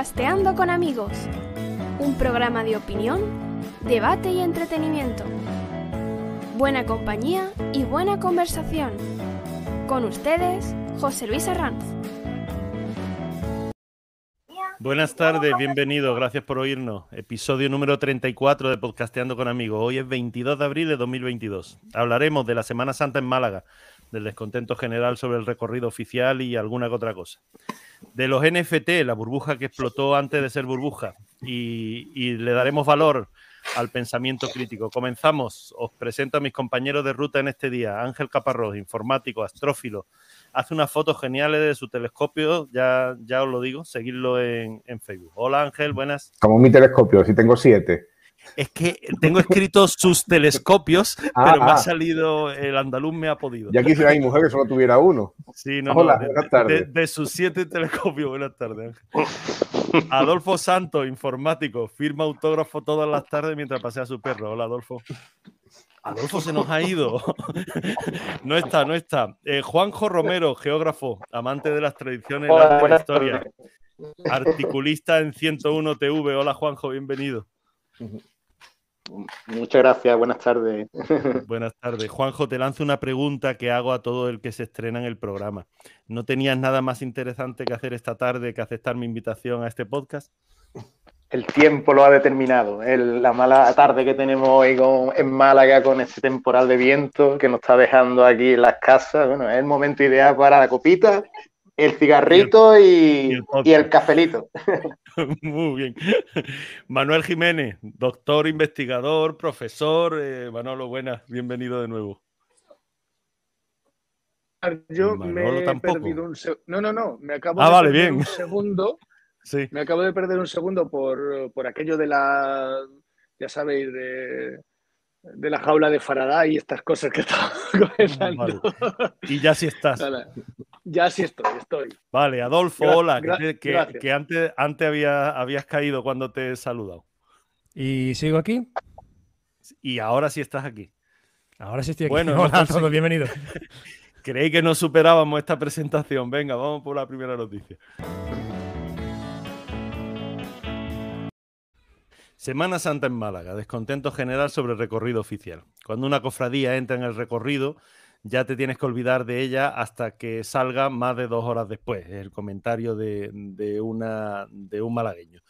Podcasteando con amigos, un programa de opinión, debate y entretenimiento. Buena compañía y buena conversación. Con ustedes, José Luis Arranz. Buenas tardes, bienvenidos, gracias por oírnos. Episodio número 34 de Podcasteando con Amigos. Hoy es 22 de abril de 2022. Hablaremos de la Semana Santa en Málaga, del descontento general sobre el recorrido oficial y alguna que otra cosa. De los NFT, la burbuja que explotó antes de ser burbuja, y, y le daremos valor al pensamiento crítico. Comenzamos. Os presento a mis compañeros de ruta en este día. Ángel Caparrós, informático, astrófilo, hace unas fotos geniales de su telescopio, ya, ya os lo digo, seguidlo en, en Facebook. Hola Ángel, buenas. Como mi telescopio, si tengo siete. Es que tengo escrito sus telescopios, Ah, pero me ha ah. salido, el andaluz me ha podido. Ya quisiera mi mujer que solo tuviera uno. Sí, no, Hola, no, de, buenas de- tardes. de sus siete telescopios, buenas tardes. Ángel. Adolfo Santos, informático, firma autógrafo todas las tardes mientras pasea a su perro. Hola, Adolfo. Adolfo se nos ha ido. no está, no está. Eh, Juanjo Romero, geógrafo, amante de las tradiciones, Hola, y la historia. Articulista en 101 TV. Hola, Juanjo, bienvenido. Muchas gracias, buenas tardes. Buenas tardes. Juanjo, te lanzo una pregunta que hago a todo el que se estrena en el programa. ¿No tenías nada más interesante que hacer esta tarde que aceptar mi invitación a este podcast? El tiempo lo ha determinado. El- la mala tarde que tenemos hoy con- en Málaga con ese temporal de viento que nos está dejando aquí en las casas. Bueno, es el momento ideal para la copita, el cigarrito y y, el podcast. y el cafelito. Muy bien. Manuel Jiménez, doctor, investigador, profesor. Eh, Manolo, buenas, bienvenido de nuevo. Yo Manolo me he tampoco. perdido un segundo. No, no, no. Me acabo Ah, de vale, perder bien. un segundo. Sí, Me acabo de perder un segundo por, por aquello de la. Ya sabéis, de, de la jaula de Faraday y estas cosas que estaba comentando. vale. Y ya sí estás. Vale. Ya sí estoy, estoy. Vale, Adolfo, Gra- hola, que, antes, antes había, habías caído cuando te he saludado. ¿Y sigo aquí? Y ahora sí estás aquí. Ahora sí estoy aquí. Bueno, no Hola a todos, bienvenidos. Creí que no superábamos esta presentación. Venga, vamos por la primera noticia. Semana Santa en Málaga. Descontento general sobre el recorrido oficial. Cuando una cofradía entra en el recorrido, ya te tienes que olvidar de ella hasta que salga más de dos horas después. Es el comentario de, de una, de un malagueño.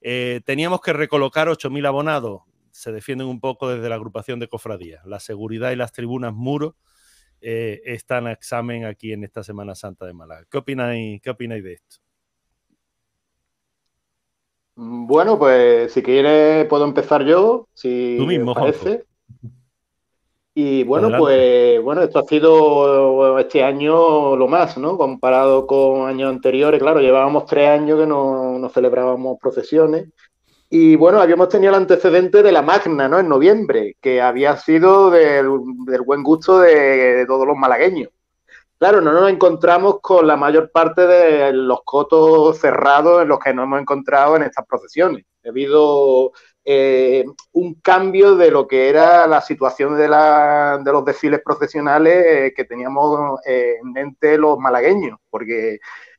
Eh, teníamos que recolocar 8.000 abonados. Se defienden un poco desde la agrupación de cofradías. La seguridad y las tribunas muros eh, están a examen aquí en esta Semana Santa de Málaga. ¿Qué opináis, qué opináis de esto? Bueno, pues si quieres puedo empezar yo, si Tú mismo, parece. Juanjo. Y bueno, Adelante. pues bueno, esto ha sido este año lo más, ¿no? Comparado con años anteriores, claro, llevábamos tres años que no, no celebrábamos procesiones. Y bueno, habíamos tenido el antecedente de la Magna, ¿no? En noviembre, que había sido del, del buen gusto de, de todos los malagueños. Claro, no nos encontramos con la mayor parte de los cotos cerrados en los que nos hemos encontrado en estas procesiones. Ha habido eh, un cambio de lo que era la situación de, la- de los desfiles procesionales eh, que teníamos eh, en mente los malagueños, porque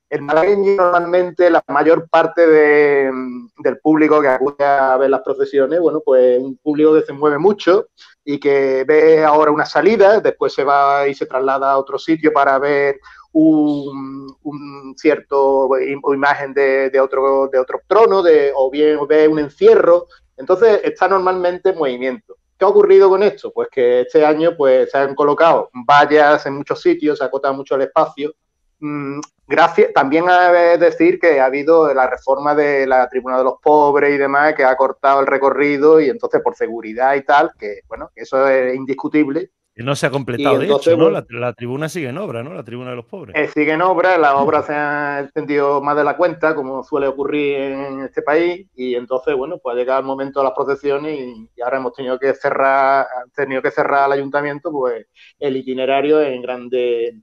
el malagueño normalmente la mayor parte de- del público que acude a ver las procesiones, bueno, pues es un público que se mueve mucho y que ve ahora una salida, después se va y se traslada a otro sitio para ver un, un cierto imagen de, otro, de otro trono, o bien ve un encierro. Entonces está normalmente en movimiento. ¿Qué ha ocurrido con esto? Pues que este año pues, se han colocado vallas en muchos sitios, se ha acotado mucho el espacio. Mm, gracias, también que decir que ha habido la reforma de la Tribuna de los Pobres y demás, que ha cortado el recorrido y entonces por seguridad y tal, que bueno, eso es indiscutible, Que no se ha completado, de hecho, ¿no? La, la tribuna sigue en obra, ¿no? La tribuna de los pobres. Eh, sigue en obra, la obra se ha extendido más de la cuenta, como suele ocurrir en este país, y entonces, bueno, pues ha llegado el momento de las procesiones y, y ahora hemos tenido que cerrar, han tenido que cerrar al ayuntamiento, pues, el itinerario en grandes,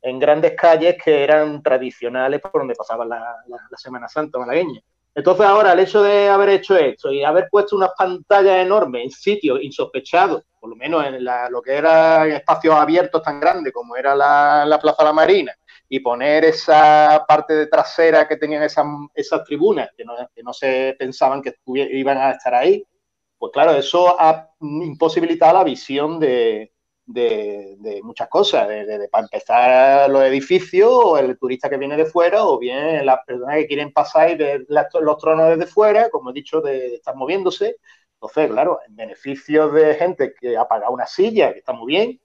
en grandes calles que eran tradicionales por donde pasaba la, la- la Semana Santa malagueña. Entonces ahora el hecho de haber hecho esto y haber puesto unas pantallas enormes en sitios insospechados, por lo menos en lo que era espacios abiertos tan grandes como era la, Plaza de la Marina, y poner esa parte de trasera que tenían esas, esas tribunas, que no, que no se pensaban que iban a estar ahí, pues claro, eso ha imposibilitado la visión de, de, muchas cosas, de, para empezar los edificios, o el turista que viene de fuera, o bien las personas que quieren pasar y ver los tronos desde fuera, como he dicho, de, estar moviéndose. Entonces, claro, en beneficio de gente que ha pagado una silla, que está muy bien,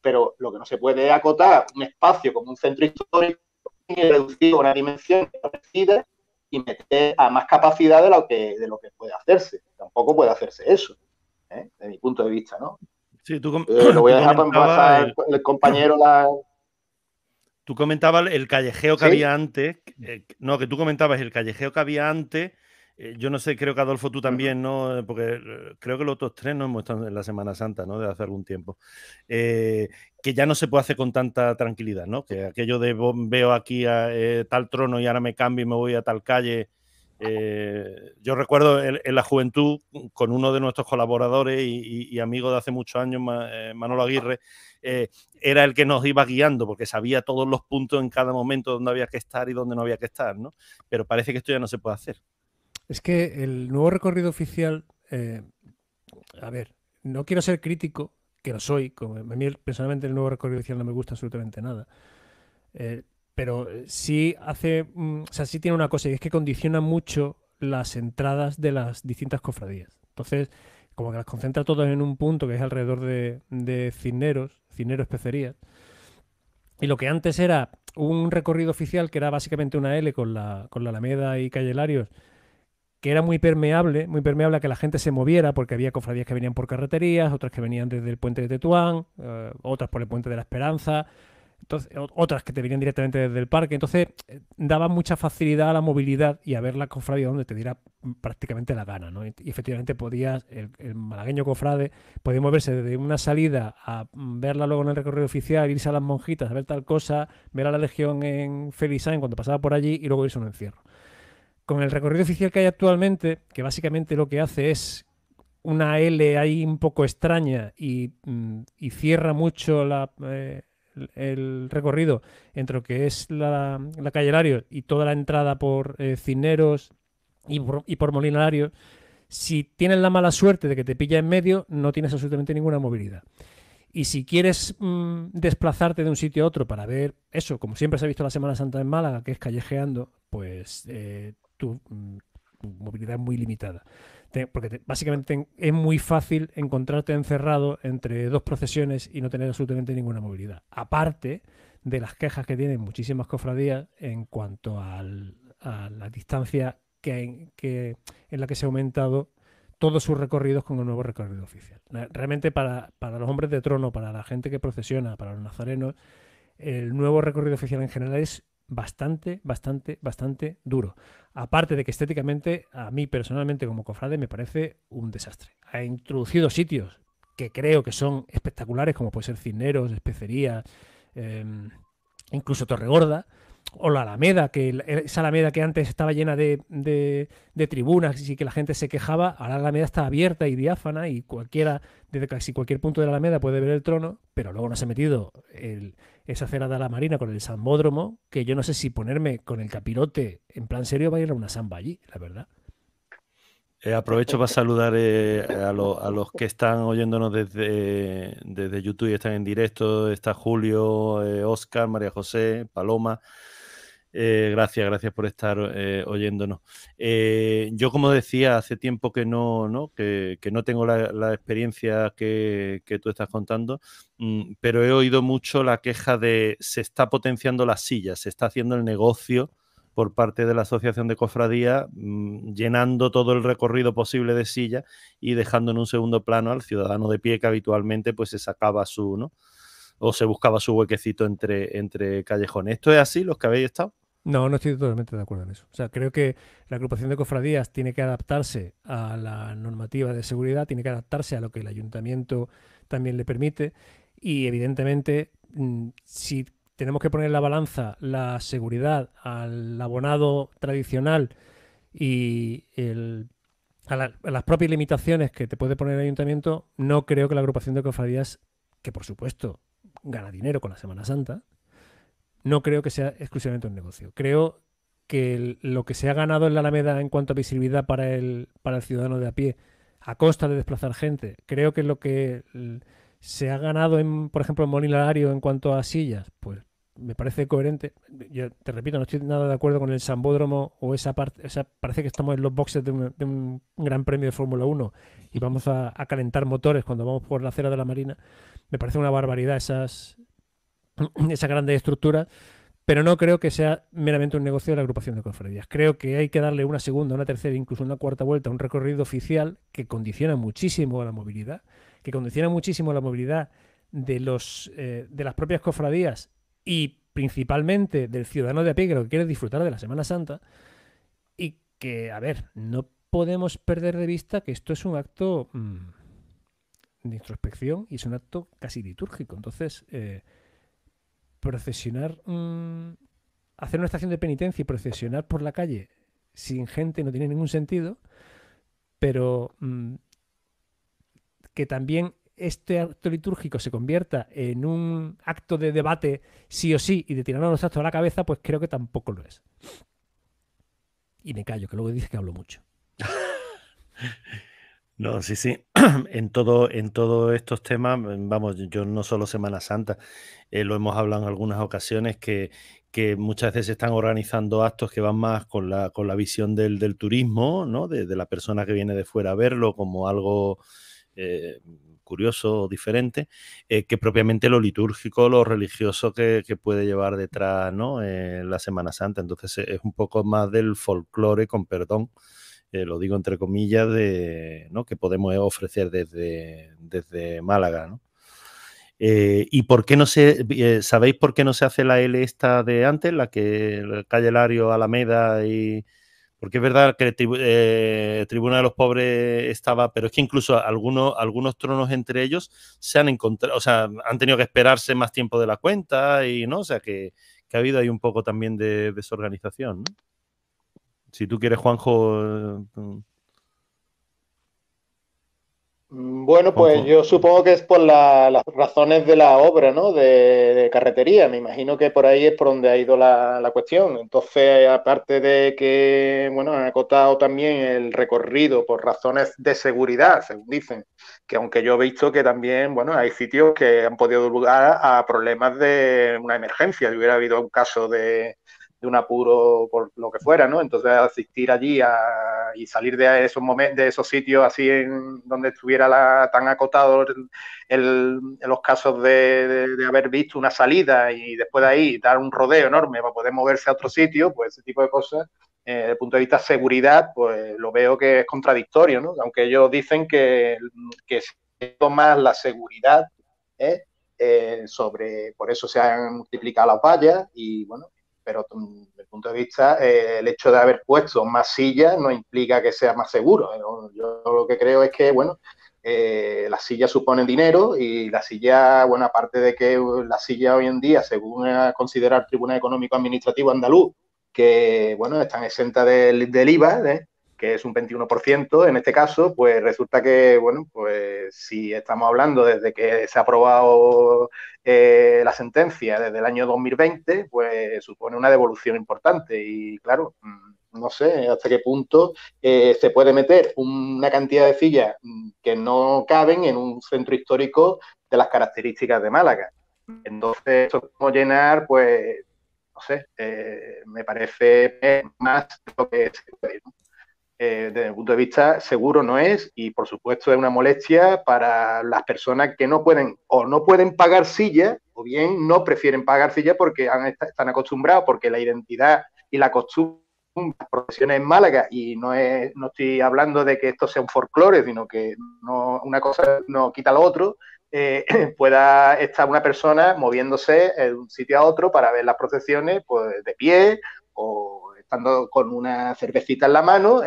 pero lo que no se puede acotar un espacio como un centro histórico y reducir una dimensión parecida y meter a más capacidad de lo que, de lo que puede hacerse. Tampoco puede hacerse eso, ¿eh? de mi punto de vista, ¿no? Sí, tú eh, lo voy a dejar para el, el, compañero la. Tú comentabas el callejeo que había antes. Eh, no, que tú comentabas el callejeo que había antes. Eh, yo no sé, creo que Adolfo tú también, ¿no? Porque creo que los otros tres no hemos estado en la Semana Santa, ¿no? De hace algún tiempo. que ya no se puede hacer con tanta tranquilidad, ¿no? Que aquello de veo aquí a, tal trono y ahora me cambio y me voy a tal calle eh, yo recuerdo en, la juventud con uno de nuestros colaboradores y, amigos de hace muchos años, eh, Manolo Aguirre, eh, era el que nos iba guiando porque sabía todos los puntos en cada momento donde había que estar y donde no había que estar, ¿no? Pero parece que esto ya no se puede hacer. Es que el nuevo recorrido oficial, a ver, no quiero ser crítico, que lo soy, como a mí personalmente el nuevo recorrido oficial no me gusta absolutamente nada pero eh, sí hace, mm, o sea, sí tiene una cosa y es que condiciona mucho las entradas de las distintas cofradías. Entonces, como que las concentra todas en un punto que es alrededor de, de Cisneros, Cisneros Pecerías. Y lo que antes era un recorrido oficial que era básicamente una L con la, con la Alameda y Calle Larios, que era muy permeable, muy permeable a que la gente se moviera, porque había cofradías que venían por carreterías, otras que venían desde el puente de Tetuán, eh, otras por el puente de la Esperanza, otras que te venían directamente desde el parque. Entonces, eh, daba mucha facilidad a la movilidad y a ver la cofradía donde te diera prácticamente la gana. ¿no? Y efectivamente podías, el, malagueño cofrade, podía moverse desde una salida a verla luego en el recorrido oficial, irse a las monjitas, a ver tal cosa, ver a la legión en Felisain cuando pasaba por allí y luego irse a un encierro. Con el recorrido oficial que hay actualmente, que básicamente lo que hace es una L ahí un poco extraña y, mm, cierra mucho la, eh, el recorrido entre lo que es la, calle Lario y toda la entrada por eh, Cineros y por, y por Molinarios, si tienes la mala suerte de que te pilla en medio, no tienes absolutamente ninguna movilidad. Y si quieres mm, desplazarte de un sitio a otro para ver eso, como siempre se ha visto la Semana Santa en Málaga, que es callejeando, pues eh, tu mm, movilidad es muy limitada porque básicamente es muy fácil encontrarte encerrado entre dos procesiones y no tener absolutamente ninguna movilidad. Aparte de las quejas que tienen muchísimas cofradías en cuanto a la distancia que, en la que se ha aumentado todos sus recorridos con el nuevo recorrido oficial. Realmente para, para los hombres de trono, para la gente que procesiona, para los nazarenos, el nuevo recorrido oficial en general es bastante, bastante, bastante duro. Aparte de que estéticamente, a mí personalmente como cofrade me parece un desastre. Ha introducido sitios que creo que son espectaculares, como puede ser Cisneros, Especería, em, incluso Torregorda, o la Alameda, que esa Alameda que antes estaba llena de, de, tribunas y que la gente se quejaba, ahora la Alameda está abierta y diáfana y cualquiera, desde casi cualquier punto de la Alameda puede ver el trono, pero luego no se ha metido esa cera de la Marina con el Sambódromo, que yo no sé si ponerme con el capirote en plan serio va a ir a una samba allí, la verdad. Eh, aprovecho para saludar eh, a, los que están oyéndonos desde, desde YouTube y están en directo. Está Julio, eh, Oscar, María José, Paloma. Eh, gracias, gracias por estar eh, oyéndonos. Eh, yo, como decía, hace tiempo que no, ¿no? Que, no tengo la, experiencia que, tú estás contando, mm, pero he oído mucho la queja de se está potenciando las sillas, se está haciendo el negocio por parte de la Asociación de Cofradía, mm, llenando todo el recorrido posible de sillas y dejando en un segundo plano al ciudadano de pie que habitualmente pues se sacaba su, ¿no? O se buscaba su huequecito entre, entre callejones. ¿Esto es así, los que habéis estado? No, no estoy totalmente de acuerdo en eso. O sea, creo que la agrupación de cofradías tiene que adaptarse a la normativa de seguridad, tiene que adaptarse a lo que el ayuntamiento también le permite y evidentemente mm, si tenemos que poner en la balanza la seguridad al abonado tradicional Y a, las propias limitaciones que te puede poner el ayuntamiento, no creo que la agrupación de cofradías, que por supuesto gana dinero con la Semana Santa, no creo que sea exclusivamente un negocio. Creo que lo que se ha ganado en la Alameda en cuanto a visibilidad para el, para el ciudadano de a pie, a costa de desplazar gente, creo que lo que se ha ganado, en, por ejemplo, en Molinario en cuanto a sillas, pues me parece coherente. Yo te repito, no estoy nada de acuerdo con el Sambódromo o esa parte. O parece que estamos en los boxes de un, gran premio de Fórmula 1 y vamos a, calentar motores cuando vamos por la acera de la Marina. Me parece una barbaridad esas, esa grandes estructuras, pero no creo que sea meramente un negocio de la agrupación de cofradías. Creo que hay que darle una segunda, una tercera, incluso una cuarta vuelta un recorrido oficial que condiciona muchísimo a la movilidad, que condiciona muchísimo la movilidad de, los, eh, de las propias cofradías y principalmente del ciudadano de a pie que lo que quiere disfrutar de la Semana Santa y que, a ver, no podemos perder de vista que esto es un acto mm, de introspección y es un acto casi litúrgico. Entonces, eh, procesionar, mm, hacer una estación de penitencia y procesionar por la calle sin gente no tiene ningún sentido, pero mm, que también este acto litúrgico se convierta en un acto de debate sí o sí y de tirarnos los actos a la cabeza, pues creo que tampoco lo es. Y me callo, que luego dice que hablo mucho. No, sí, sí. En todo, en todos estos temas, vamos, yo no solo Semana Santa, eh, lo hemos hablado en algunas ocasiones que, que muchas veces se están organizando actos que van más con la, con la visión del, del turismo, ¿no? De, la persona que viene de fuera a verlo como algo eh, curioso o diferente, eh, que propiamente lo litúrgico, lo religioso que, puede llevar detrás ¿no? en la Semana Santa. Entonces es un poco más del folclore, con perdón, eh, lo digo entre comillas, de, ¿no? que podemos ofrecer desde, desde Málaga. ¿no? Eh, ¿Y por qué no se, sabéis por qué no se hace la L esta de antes, la que Calle Lario, Alameda y porque es verdad que el eh, Tribuna de los Pobres estaba, pero es que incluso algunos, algunos tronos entre ellos se han encontrado, o sea, han tenido que esperarse más tiempo de la cuenta y, ¿no? O sea, que, ha habido ahí un poco también de desorganización, ¿no? Si tú quieres, Juanjo... Mm, bueno, pues yo supongo que es por las razones de la obra, ¿no? De, carretería. Me imagino que por ahí es por donde ha ido la, cuestión. Entonces, aparte de que, bueno, han acotado también el recorrido por razones de seguridad, según dicen, que aunque yo he visto que también, bueno, hay sitios que han podido dar lugar a problemas de una emergencia. Si hubiera habido un caso de, de un apuro por lo que fuera, ¿no? Entonces asistir allí y salir de esos momentos, de esos sitios así en donde estuviera la, tan acotado el, los casos de, haber visto una salida y después de ahí dar un rodeo enorme para poder moverse a otro sitio, pues ese tipo de cosas, eh, desde el punto de vista de seguridad, pues lo veo que es contradictorio, ¿no? Aunque ellos dicen que, que más la seguridad, ¿eh? Eh, sobre, por eso se han multiplicado las vallas y bueno, pero desde el punto de vista, eh, el hecho de haber puesto más sillas no implica que sea más seguro. Yo lo que creo es que, bueno, eh, las sillas suponen dinero y la silla, bueno, aparte de que la silla hoy en día, según considera el Tribunal Económico Administrativo Andaluz, que, bueno, están exentas del, del IVA, ¿eh? Que es un 21% en este caso, pues resulta que, bueno, pues si estamos hablando desde que se ha aprobado eh, la sentencia desde el año 2020, pues supone una devolución importante y claro, mm, no sé hasta qué punto eh, se puede meter una cantidad de sillas mm, que no caben en un centro histórico de las características de Málaga. Entonces, esto como llenar, pues, no sé, eh, me parece más lo que se puede. Eh, desde mi punto de vista, seguro no es y por supuesto es una molestia para las personas que no pueden o no pueden pagar silla o bien no prefieren pagar silla porque están acostumbrados, porque la identidad y la costumbre profesiones en Málaga y no es, no estoy hablando de que esto sea un folclore, sino que no, una cosa no quita lo otro, eh, pueda estar una persona moviéndose de un sitio a otro para ver las procesiones pues, de pie o estando con una cervecita en la mano,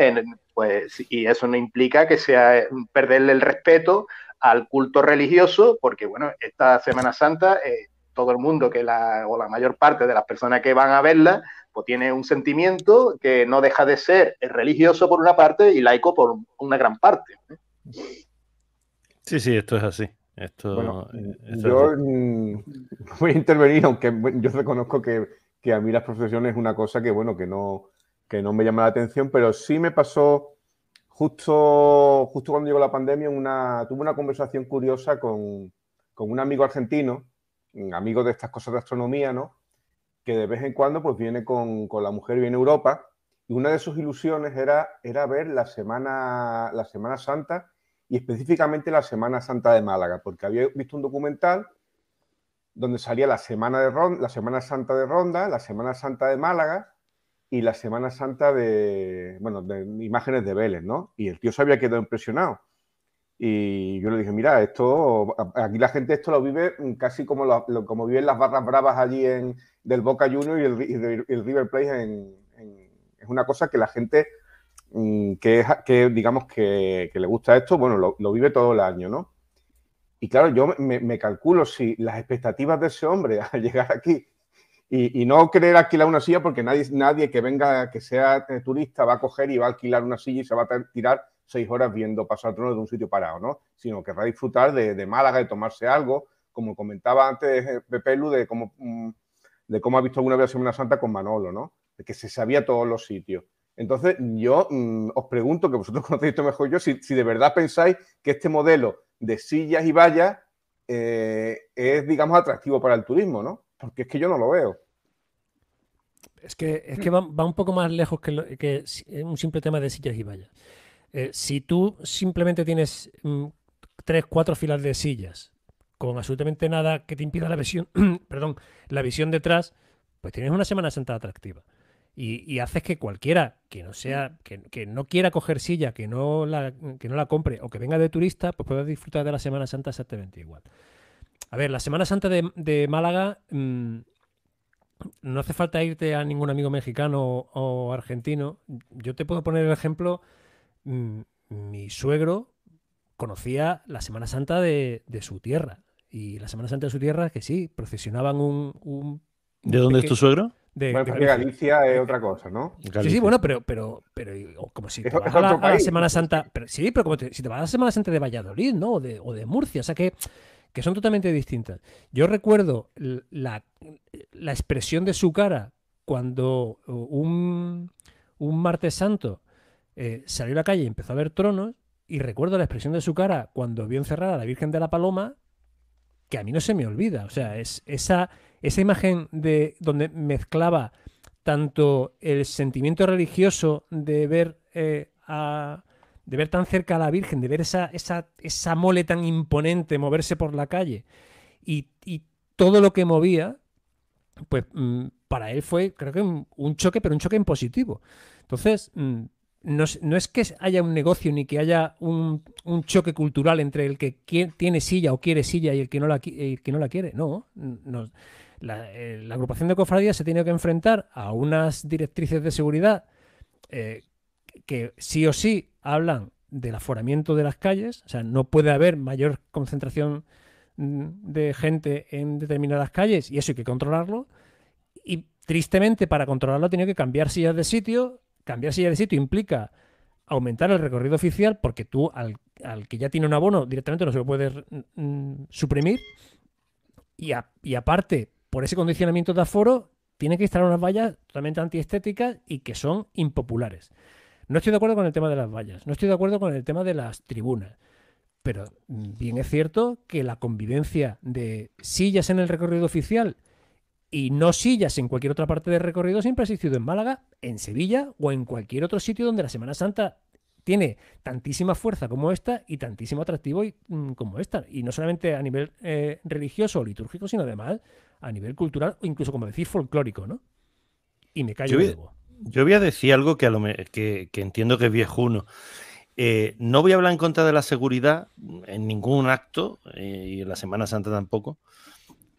pues, y eso no implica que sea perderle el respeto al culto religioso, porque bueno, esta Semana Santa, eh, todo el mundo que la, o la mayor parte de las personas que van a verla, pues tiene un sentimiento que no deja de ser religioso por una parte y laico por una gran parte. Sí, sí, esto es así. Esto, Bueno, eh, esto es yo así. mm, voy a intervenir, aunque yo reconozco que, que a mí las profesiones es una cosa que, bueno, que no, que no me llama la atención, pero sí me pasó justo, justo cuando llegó la pandemia, tuve una conversación curiosa con, con un amigo argentino, amigo de estas cosas de astronomía, ¿no? Que de vez en cuando pues viene con, con la mujer, viene a Europa, y una de sus ilusiones era, era ver la semana, la Semana Santa y específicamente la Semana Santa de Málaga, porque había visto un documental donde salía la Semana, de Ron- la Semana Santa de Ronda, la Semana Santa de Málaga y la Semana Santa de, bueno, de imágenes de Vélez, ¿no? Y el tío se había quedado impresionado. Y yo le dije, mira, esto, aquí la gente esto lo vive casi como, lo, como viven las barras bravas allí en, del Boca Juniors y el, River Plate en, es una cosa que la gente mm, que, que digamos que, que le gusta esto, bueno, lo vive todo el año, ¿no? Y claro, yo me, me calculo si las expectativas de ese hombre al llegar aquí y, y no querer alquilar una silla, porque nadie, nadie que venga, que sea eh, turista, va a coger y va a alquilar una silla y se va a tirar seis horas viendo pasar trono de un sitio parado, ¿no? Sino querrá disfrutar de, de Málaga, de tomarse algo, como comentaba antes eh, Pepe Lu, de cómo, mm, de cómo ha visto alguna vez la Semana Santa con Manolo, ¿no? De que se sabía todos los sitios. Entonces, yo mm, os pregunto, que vosotros conocéis esto mejor yo, si, si de verdad pensáis que este modelo de sillas y vallas eh, es, digamos, atractivo para el turismo, ¿no? Porque es que yo no lo veo. Es que, es que va, un poco más lejos que, un simple tema de sillas y vallas. Eh, si tú simplemente tienes mm, tres, cuatro filas de sillas con absolutamente nada que te impida la visión, perdón, la visión detrás, pues tienes una Semana Santa atractiva. Y, y haces que cualquiera que no sea, que, que no quiera coger silla, que no, la, que no la compre o que venga de turista, pues pueda disfrutar de la Semana Santa exactamente igual. A ver, la Semana Santa de, de Málaga, mm, no hace falta irte a ningún amigo mexicano o, o argentino. Yo te puedo poner el ejemplo. mm, Mi suegro conocía la Semana Santa de, de su tierra. Y la Semana Santa de su tierra, que sí, procesionaban un. un- ¿De dónde es tu suegro? De- Bueno, de porque Galicia. Galicia es otra cosa, ¿no? Sí, sí, bueno, pero, pero, pero como si te vas es a la, a. Semana Santa, pero, sí, pero como te- si te vas a la Semana Santa de Valladolid, ¿no? O de, o de Murcia, o sea que, que son totalmente distintas. Yo recuerdo la, la expresión de su cara cuando un, un martes santo eh, salió a la calle y empezó a ver tronos, y recuerdo la expresión de su cara cuando vio encerrada a la Virgen de la Paloma, que a mí no se me olvida. O sea, es esa, esa imagen de donde mezclaba tanto el sentimiento religioso de ver eh, de ver tan cerca a la Virgen, de ver esa, esa, esa mole tan imponente moverse por la calle y, y todo lo que movía, pues mm, para él fue, creo que un, choque, pero un choque en positivo. Entonces, mm, no, no es que haya un negocio ni que haya un, un choque cultural entre el que tiene silla o quiere silla y el que no la, el que no la quiere. No, no. La, eh, la agrupación de cofradías se tiene que enfrentar a unas directrices de seguridad eh, que sí o sí hablan del aforamiento de las calles, o sea, no puede haber mayor concentración mm, de gente en determinadas calles y eso hay que controlarlo. Y tristemente para controlarlo tiene que cambiar sillas de sitio. Cambiar sillas de sitio implica aumentar el recorrido oficial porque tú al, que ya tiene un abono directamente no se lo puedes mm, suprimir. Y aparte, por ese condicionamiento de aforo, tiene que instalar unas vallas totalmente antiestéticas y que son impopulares. No estoy de acuerdo con el tema de las vallas, no estoy de acuerdo con el tema de las tribunas. Pero bien es cierto que la convivencia de sillas en el recorrido oficial y no sillas en cualquier otra parte del recorrido siempre ha existido en Málaga, en Sevilla o en cualquier otro sitio donde la Semana Santa tiene tantísima fuerza como esta y tantísimo atractivo y, mm, como esta. Y no solamente a nivel eh, religioso o litúrgico, sino además a nivel cultural o incluso, como decís, folclórico, ¿no? Y me callo Yo voy-. Yo voy a decir algo que, a lo me- que, que entiendo que es viejuno. Eh, no voy a hablar en contra de la seguridad en ningún acto, eh, y en la Semana Santa tampoco,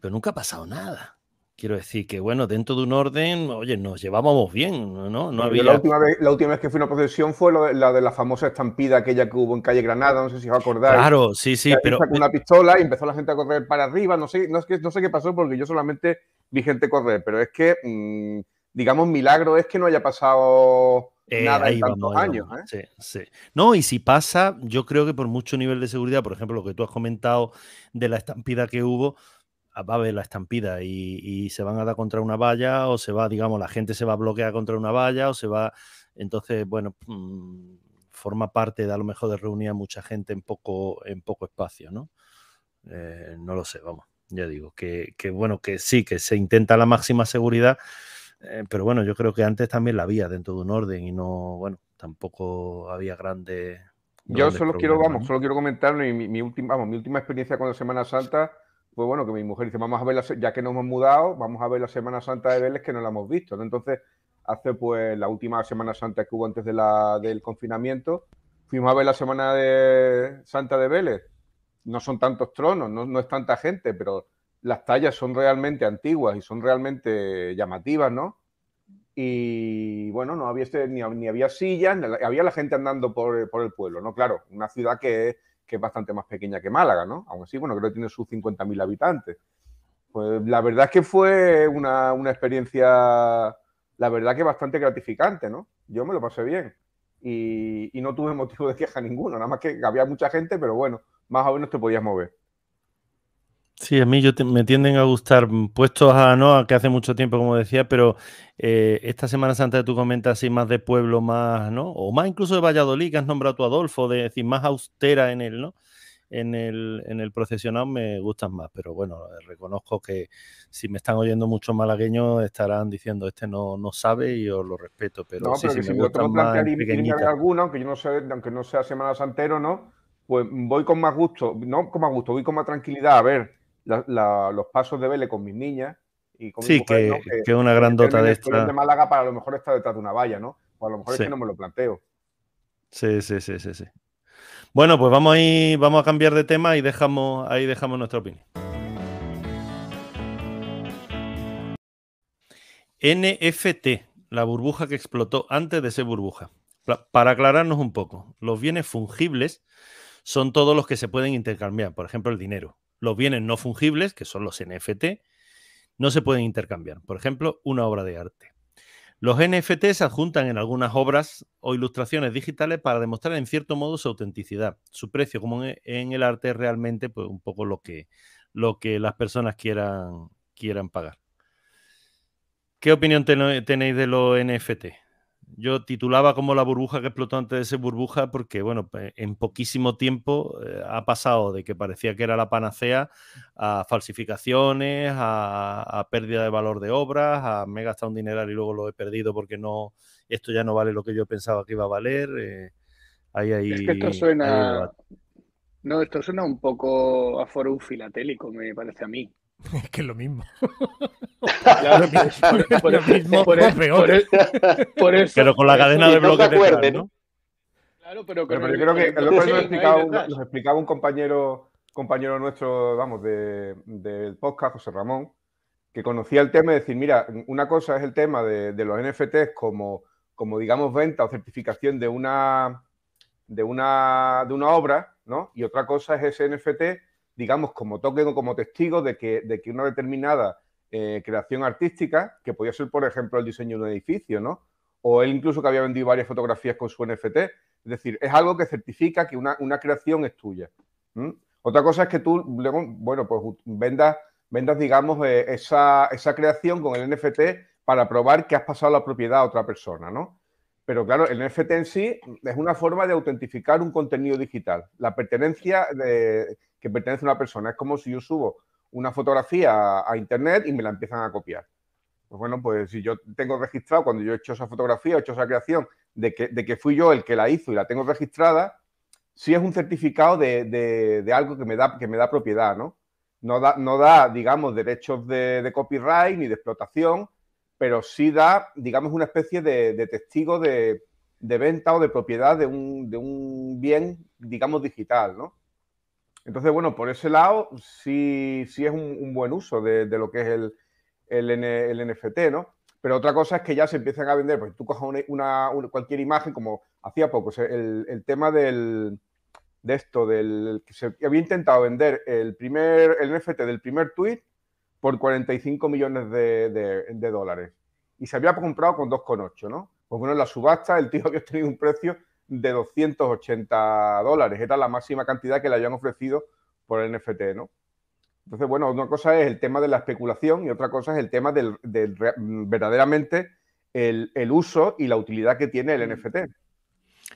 pero nunca ha pasado nada. Quiero decir que, bueno, dentro de un orden, oye, nos llevábamos bien, ¿no? No había... la, última vez, la última vez que fui a una procesión fue lo de- la de la famosa estampida aquella que hubo en calle Granada, no sé si os acordáis. Claro, sí, sí, Que pero... sacó una pistola y empezó la gente a correr para arriba. No sé, no, es que- no sé qué pasó porque yo solamente vi gente correr, pero es que mm, digamos, milagro es que no haya pasado Eh, nada ahí en tantos vamos, años. vamos. ¿eh? Sí, sí. No, y si pasa, yo creo que por mucho nivel de seguridad, por ejemplo, lo que tú has comentado de la estampida que hubo, va a haber la estampida y, y se van a dar contra una valla o se va, digamos, la gente se va a bloquear contra una valla o se va. Entonces, bueno, mm, forma parte de a lo mejor de reunir a mucha gente en poco, en poco espacio, ¿no? Eh, no lo sé, vamos. Ya digo, que, que bueno, que sí, que se intenta la máxima seguridad, eh, pero bueno, yo creo que antes también la había dentro de un orden y no, bueno, tampoco había grandes. Yo grandes solo quiero, vamos, ¿no? solo quiero comentar mi, mi- mi última, vamos, mi última experiencia con la Semana Santa fue bueno que mi mujer dice, vamos a ver, la se- ya que nos hemos mudado, vamos a ver la Semana Santa de Vélez que no la hemos visto. Entonces, hace pues la última Semana Santa que hubo antes de la, del confinamiento, fuimos a ver la Semana de Santa de Vélez. No son tantos tronos, no, no es tanta gente, pero las tallas son realmente antiguas y son realmente llamativas, ¿no? Y bueno, no había, este- ni, había sillas, había la gente andando por, por el pueblo, ¿no? Claro, una ciudad que que es bastante más pequeña que Málaga, ¿no? Aún así, bueno, creo que tiene sus 50.000 habitantes. Pues la verdad es que fue una, una experiencia, la verdad que bastante gratificante, ¿no? Yo me lo pasé bien y, y no tuve motivo de queja ninguno, nada más que había mucha gente, pero bueno, más o menos te podías mover. Sí, a mí yo te- me tienden a gustar mm, puestos a no, a que hace mucho tiempo, como decía, pero eh, esta Semana Santa que tú comentas así más de pueblo, más, ¿no? O más incluso de Valladolid, que has nombrado tú, Adolfo, de decir, más austera en el, ¿no? En el, en el procesional me gustan más, pero bueno, eh, reconozco que si me están oyendo muchos malagueños estarán diciendo, este no, no sabe y os lo respeto, pero No, sí, pero sí si me gustan más alguna, aunque yo no sé, aunque no sea Semana Santero, ¿no? Pues voy con más gusto, no con más gusto, voy con más tranquilidad a ver la- la- los pasos de Vélez con mis niñas y con Sí, mujer, que, ¿no? que una grandota en de el Torreón de esta. Málaga para a lo mejor estar detrás de una valla, ¿no? O a lo mejor Sí. es que no me lo planteo. Sí, sí, sí, sí, sí. Bueno, pues vamos a ir, vamos a cambiar de tema y dejamos, ahí dejamos nuestra opinión. NFT, la burbuja que explotó antes de ser burbuja. Pa- Para aclararnos un poco, los bienes fungibles son todos los que se pueden intercambiar, por ejemplo, el dinero. Los bienes no fungibles, que son los NFT, no se pueden intercambiar. Por ejemplo, una obra de arte. Los NFT se adjuntan en algunas obras o ilustraciones digitales para demostrar en cierto modo su autenticidad. Su precio, como en el arte, es realmente pues, un poco lo que, lo que las personas quieran, quieran pagar. ¿Qué opinión tenéis de los NFT? Yo titulaba como la burbuja que explotó antes de ser burbuja porque, bueno, en poquísimo tiempo eh, ha pasado de que parecía que era la panacea a falsificaciones, a, a pérdida de valor de obras, a me he gastado un dineral y luego lo he perdido porque no, esto ya no vale lo que yo pensaba que iba a valer. eh, ahí hay, Es que esto suena. No, esto suena un poco a foro filatélico, me parece a mí. Es que es lo mismo. Claro, Lo mismo, por- eso. Pero con la por eso- cadena de no bloques detrás, ¿no? ¿no? Claro, pero, Pero, pero yo creo que el el otro día nos explicaba, un, detrás. nos explicaba un compañero, compañero nuestro, vamos, de- del podcast, José Ramón, que conocía el tema de decir, mira, una cosa es el tema de, de los NFTs como, como, digamos, venta o certificación de una, de una, de una obra, ¿no? Y otra cosa es ese NFT, digamos, como token o como testigo de que, de que una determinada eh, creación artística, que podía ser, por ejemplo, el diseño de un edificio, ¿no? O él incluso que había vendido varias fotografías con su NFT. Es decir, es algo que certifica que una, una creación es tuya. Otra cosa es que tú bueno, pues vendas, vendas digamos, eh, esa, esa creación con el NFT para probar que has pasado la propiedad a otra persona, ¿no? Pero claro, el NFT en sí es una forma de autentificar un contenido digital. La pertenencia de, que pertenece a una persona. Es como si yo subo una fotografía a, internet y me la empiezan a copiar. Pues bueno, pues si yo tengo registrado cuando yo he hecho esa fotografía, he hecho esa creación, de que, de que fui yo el que la hizo y la tengo registrada, sí es un certificado de, de, algo que me, da, que me da propiedad, ¿no? No da, no da digamos, derechos de, copyright ni de explotación, pero sí da, digamos, una especie de, testigo de, venta o de propiedad de un, de un, bien, digamos, digital, ¿no? Entonces, bueno, por ese lado sí, sí es un, buen uso de, lo que es el, el, el, NFT, ¿no? Pero otra cosa es que ya se empiezan a vender, pues tú cojas una, cualquier imagen, como hacía poco, el, el tema del, de esto, del que se había intentado vender el primer, el NFT del primer tweet por 45 millones de, de, de, dólares. y se había comprado con 2,8, ¿no? Pues bueno, en la subasta el tío había tenido un precio de 280 dólares. Era la máxima cantidad que le habían ofrecido por el NFT, ¿no? Entonces, bueno, una cosa es el tema de la especulación y otra cosa es el tema del, verdaderamente el, el, uso y la utilidad que tiene el NFT.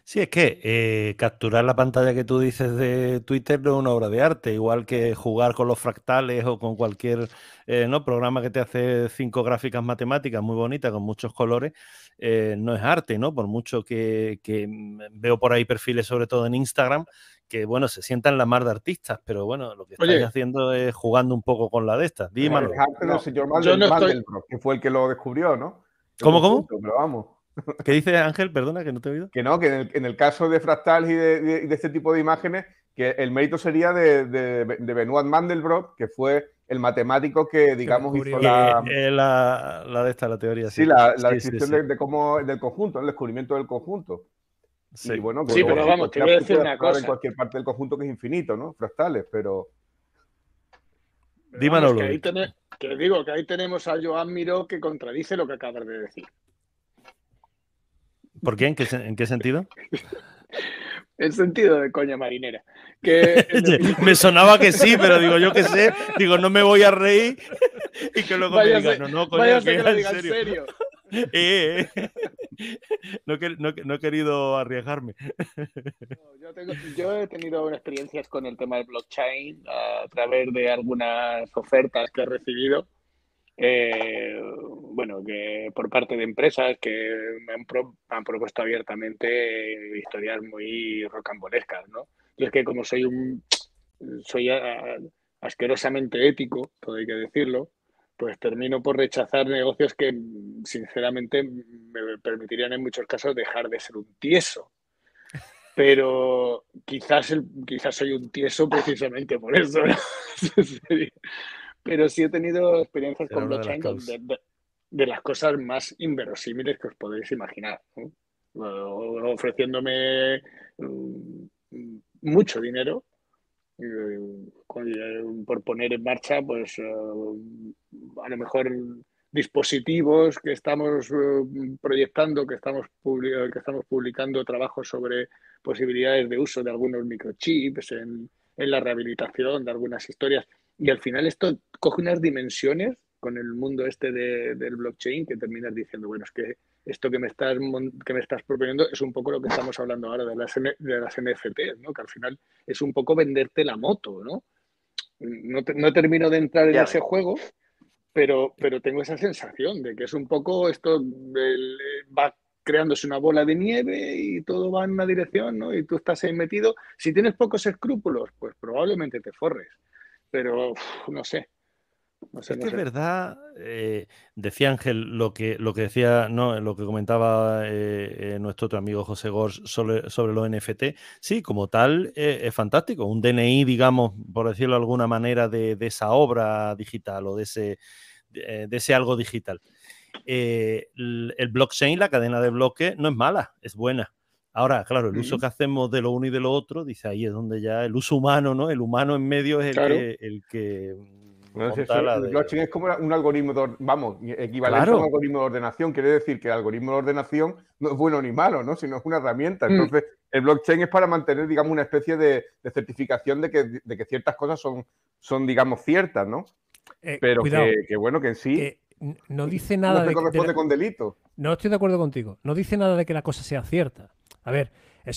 Sí, es que eh, capturar la pantalla que tú dices de Twitter no es una obra de arte, igual que jugar con los fractales o con cualquier eh, ¿no? programa que te hace cinco gráficas matemáticas muy bonitas con muchos colores, eh, no es arte, ¿no? Por mucho que, mm, veo por ahí perfiles, sobre todo en Instagram, que bueno, se sientan la mar de artistas, pero bueno, lo que estáis haciendo es jugando un poco con la de estas. Dímelo. no estoy... que fue el que lo descubrió, ¿no? ¿Cómo, cómo? Pero vamos. ¿Qué dice Ángel? Perdona, que no te he oído. Que no, que en el, caso de fractales y de, este tipo de imágenes, que el mérito sería de, de, Benoit Mandelbrot, que fue el matemático que, digamos, hizo la... la... de esta, la teoría. Sí, la, descripción De, cómo, del conjunto, el descubrimiento del conjunto. Sí, bueno, pues, pero vamos, te voy a decir una cosa. En cualquier parte del conjunto que es infinito, ¿no? Fractales, pero... Dímelo. Que, que digo que ahí tenemos a Joan Miró que contradice lo que acabas de decir. ¿Por qué? ¿En qué, en qué sentido? El sentido de coña marinera. Que me sonaba que sí, pero digo, yo qué sé, digo, no me voy a reír y que luego me digan, no, no, coño, que, lo diga en serio. Eh, eh. No, no, he querido arriesgarme. yo, yo, he tenido experiencias con el tema del blockchain a través de algunas ofertas que he recibido eh, bueno, que por parte de empresas que me han, propuesto abiertamente historias muy rocambolescas, ¿no? Y es que como soy un soy asquerosamente ético, todo hay que decirlo, pues termino por rechazar negocios que sinceramente me permitirían en muchos casos dejar de ser un tieso. Pero quizás, el, quizás soy un tieso precisamente por eso. pero sí he tenido experiencias con blockchain de, las cosas más inverosímiles que os podéis imaginar. Ofreciéndome mm, mucho dinero eh, por poner en marcha, pues eh, a lo mejor dispositivos que estamos eh, proyectando, que estamos, que estamos publicando trabajos sobre posibilidades de uso de algunos microchips en, en la rehabilitación de algunas historias. Y al final esto coge unas dimensiones con el mundo este del blockchain que terminas diciendo, bueno, es que esto que me estás que me estás proponiendo es un poco lo que estamos hablando ahora de las, de las NFTs, ¿no? Que al final es un poco venderte la moto, ¿no? No, termino de entrar en ese juego, pero, pero tengo esa sensación de que es un poco esto, va creándose una bola de nieve y todo va en una dirección, ¿no? Y tú estás ahí metido. Si tienes pocos escrúpulos, pues probablemente te forres pero no sé. es que es verdad, eh, decía Ángel lo que, lo que decía, no, lo que comentaba eh, eh, nuestro otro amigo José Gors sobre, sobre los NFT. Sí, como tal, es fantástico. Un DNI, digamos, por decirlo de alguna manera, de, esa obra digital o de ese, de, ese algo digital. el, el, blockchain, la cadena de bloques, no es mala, es buena. Ahora, claro, el uso que hacemos de lo uno y de lo otro, dice ahí es donde ya el uso humano, ¿no? El humano en medio es el que. El que el blockchain es como un algoritmo, de, vamos, equivalente a un algoritmo de ordenación. Quiere decir que el algoritmo de ordenación no es bueno ni malo, ¿no? Sino es una herramienta. Mm. Entonces, el blockchain es para mantener, digamos, una especie de, certificación de que, de que, ciertas cosas son, son digamos, ciertas, ¿no? Eh, Pero que, bueno, que en sí. no dice nada no se corresponde con delito. No estoy de acuerdo contigo. No dice nada de que la cosa sea cierta. A ver.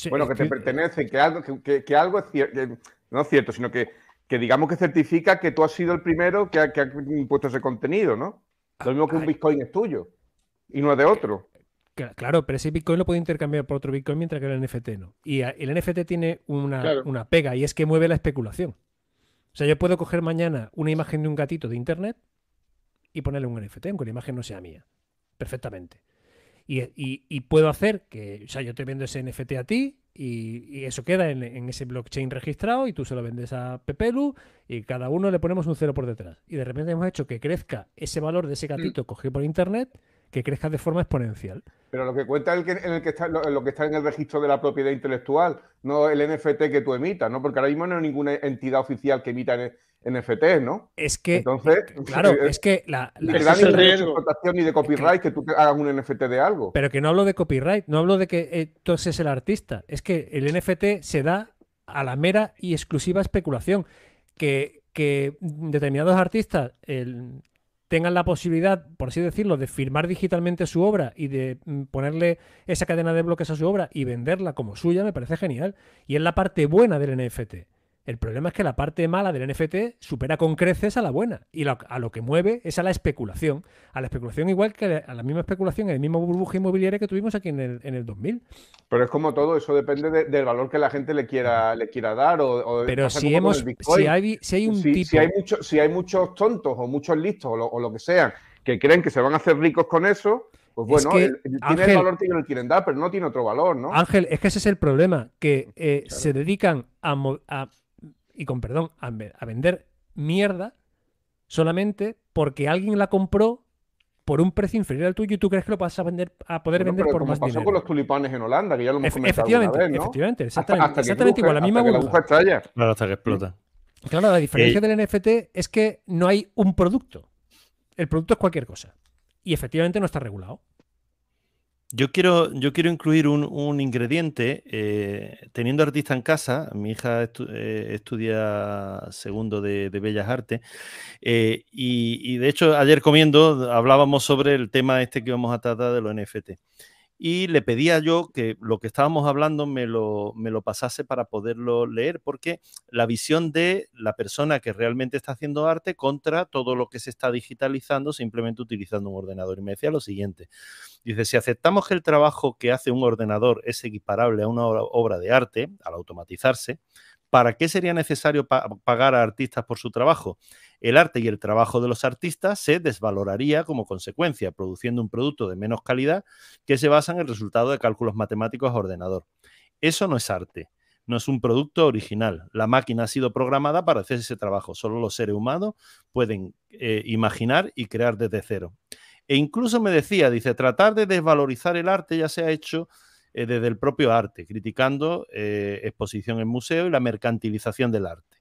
bueno, que te pertenece, que algo, que, algo es cierto, no es cierto, sino que, que, digamos que certifica que tú has sido el primero que ha, que ha impuesto ese contenido, ¿no? Lo mismo que un Bitcoin es tuyo y no es de otro. Claro, pero ese Bitcoin lo puede intercambiar por otro Bitcoin mientras que el NFT no. Y el NFT tiene una, una pega y es que mueve la especulación. O sea, yo puedo coger mañana una imagen de un gatito de internet y ponerle un NFT, aunque la imagen no sea mía. Perfectamente. Y, puedo hacer que, o sea, yo te vendo ese NFT a ti y, eso queda en, ese blockchain registrado y tú se lo vendes a Pepelu y cada uno le ponemos un cero por detrás. Y de repente hemos hecho que crezca ese valor de ese gatito mm. cogido por internet, que crezca de forma exponencial. Pero lo que cuenta es el que, en el que está, lo, que está en el registro de la propiedad intelectual, no el NFT que tú emitas, ¿no? Porque ahora mismo no hay ninguna entidad oficial que emita NFTs, ¿no? Es que, Entonces, claro, eh, es que la, la- es el ni derecho de explotación ni de copyright que tú te hagas un NFT de algo. Pero que no hablo de copyright, no hablo de que eh, tú seas el artista. Es que el NFT se da a la mera y exclusiva especulación. Que, que determinados artistas el- tengan la posibilidad, por así decirlo, de firmar digitalmente su obra y de mm, ponerle esa cadena de bloques a su obra y venderla como suya, me parece genial. Y es la parte buena del NFT. El problema es que la parte mala del NFT supera con creces a la buena. Y lo- a lo que mueve es a la especulación. A la especulación igual que a la misma especulación, en el mismo burbuja inmobiliaria que tuvimos aquí en el, en el 2000. Pero es como todo, eso depende de- del valor que la gente le quiera, le quiera dar. O, o Pero si, hemos, si, hay, si hay un si, tipo... si hay si hay muchos tontos o muchos listos o lo, o lo que sean que creen que se van a hacer ricos con eso, pues Es bueno, que, tiene Ángel- el valor que ellos le quieren dar, pero no tiene otro valor, ¿no? Ángel, es que ese es el problema, que eh, se dedican a- y con perdón, a, ve- a vender mierda solamente porque alguien la compró por un precio inferior al tuyo y tú crees que lo vas a vender a poder Bueno, vender por como más pasó dinero. con los tulipanes en Holanda, que ya lo hemos Efe- comentado efectivamente, una vez, ¿no? efectivamente, exactamente, hasta exactamente cruje, igual, la misma hasta que la. Claro, hasta que explota. Claro, la diferencia del NFT es que no hay un producto. El producto es cualquier cosa. Y efectivamente no está regulado. Yo quiero, yo quiero incluir un, un ingrediente. eh, teniendo artista en casa, mi hija eh, estudia segundo de, de Bellas Artes, eh, y, y de hecho ayer comiendo hablábamos sobre el tema este que vamos a tratar de los NFT. Y le pedía yo que lo que estábamos hablando me lo, me lo pasase para poderlo leer, porque la visión de la persona que realmente está haciendo arte contra todo lo que se está digitalizando simplemente utilizando un ordenador. Y me decía lo siguiente. Dice, si aceptamos que el trabajo que hace un ordenador es equiparable a una obra- de arte, al automatizarse, ¿para qué sería necesario pa- pagar a artistas por su trabajo? El arte y el trabajo de los artistas se desvaloraría como consecuencia, produciendo un producto de menos calidad que se basa en el resultado de cálculos matemáticos a ordenador. Eso no es arte, no es un producto original. La máquina ha sido programada para hacer ese trabajo. Solo los seres humanos pueden eh, imaginar y crear desde cero. E incluso me decía, dice, tratar de desvalorizar el arte ya se ha hecho eh, desde el propio arte, criticando eh, exposición en museo y la mercantilización del arte.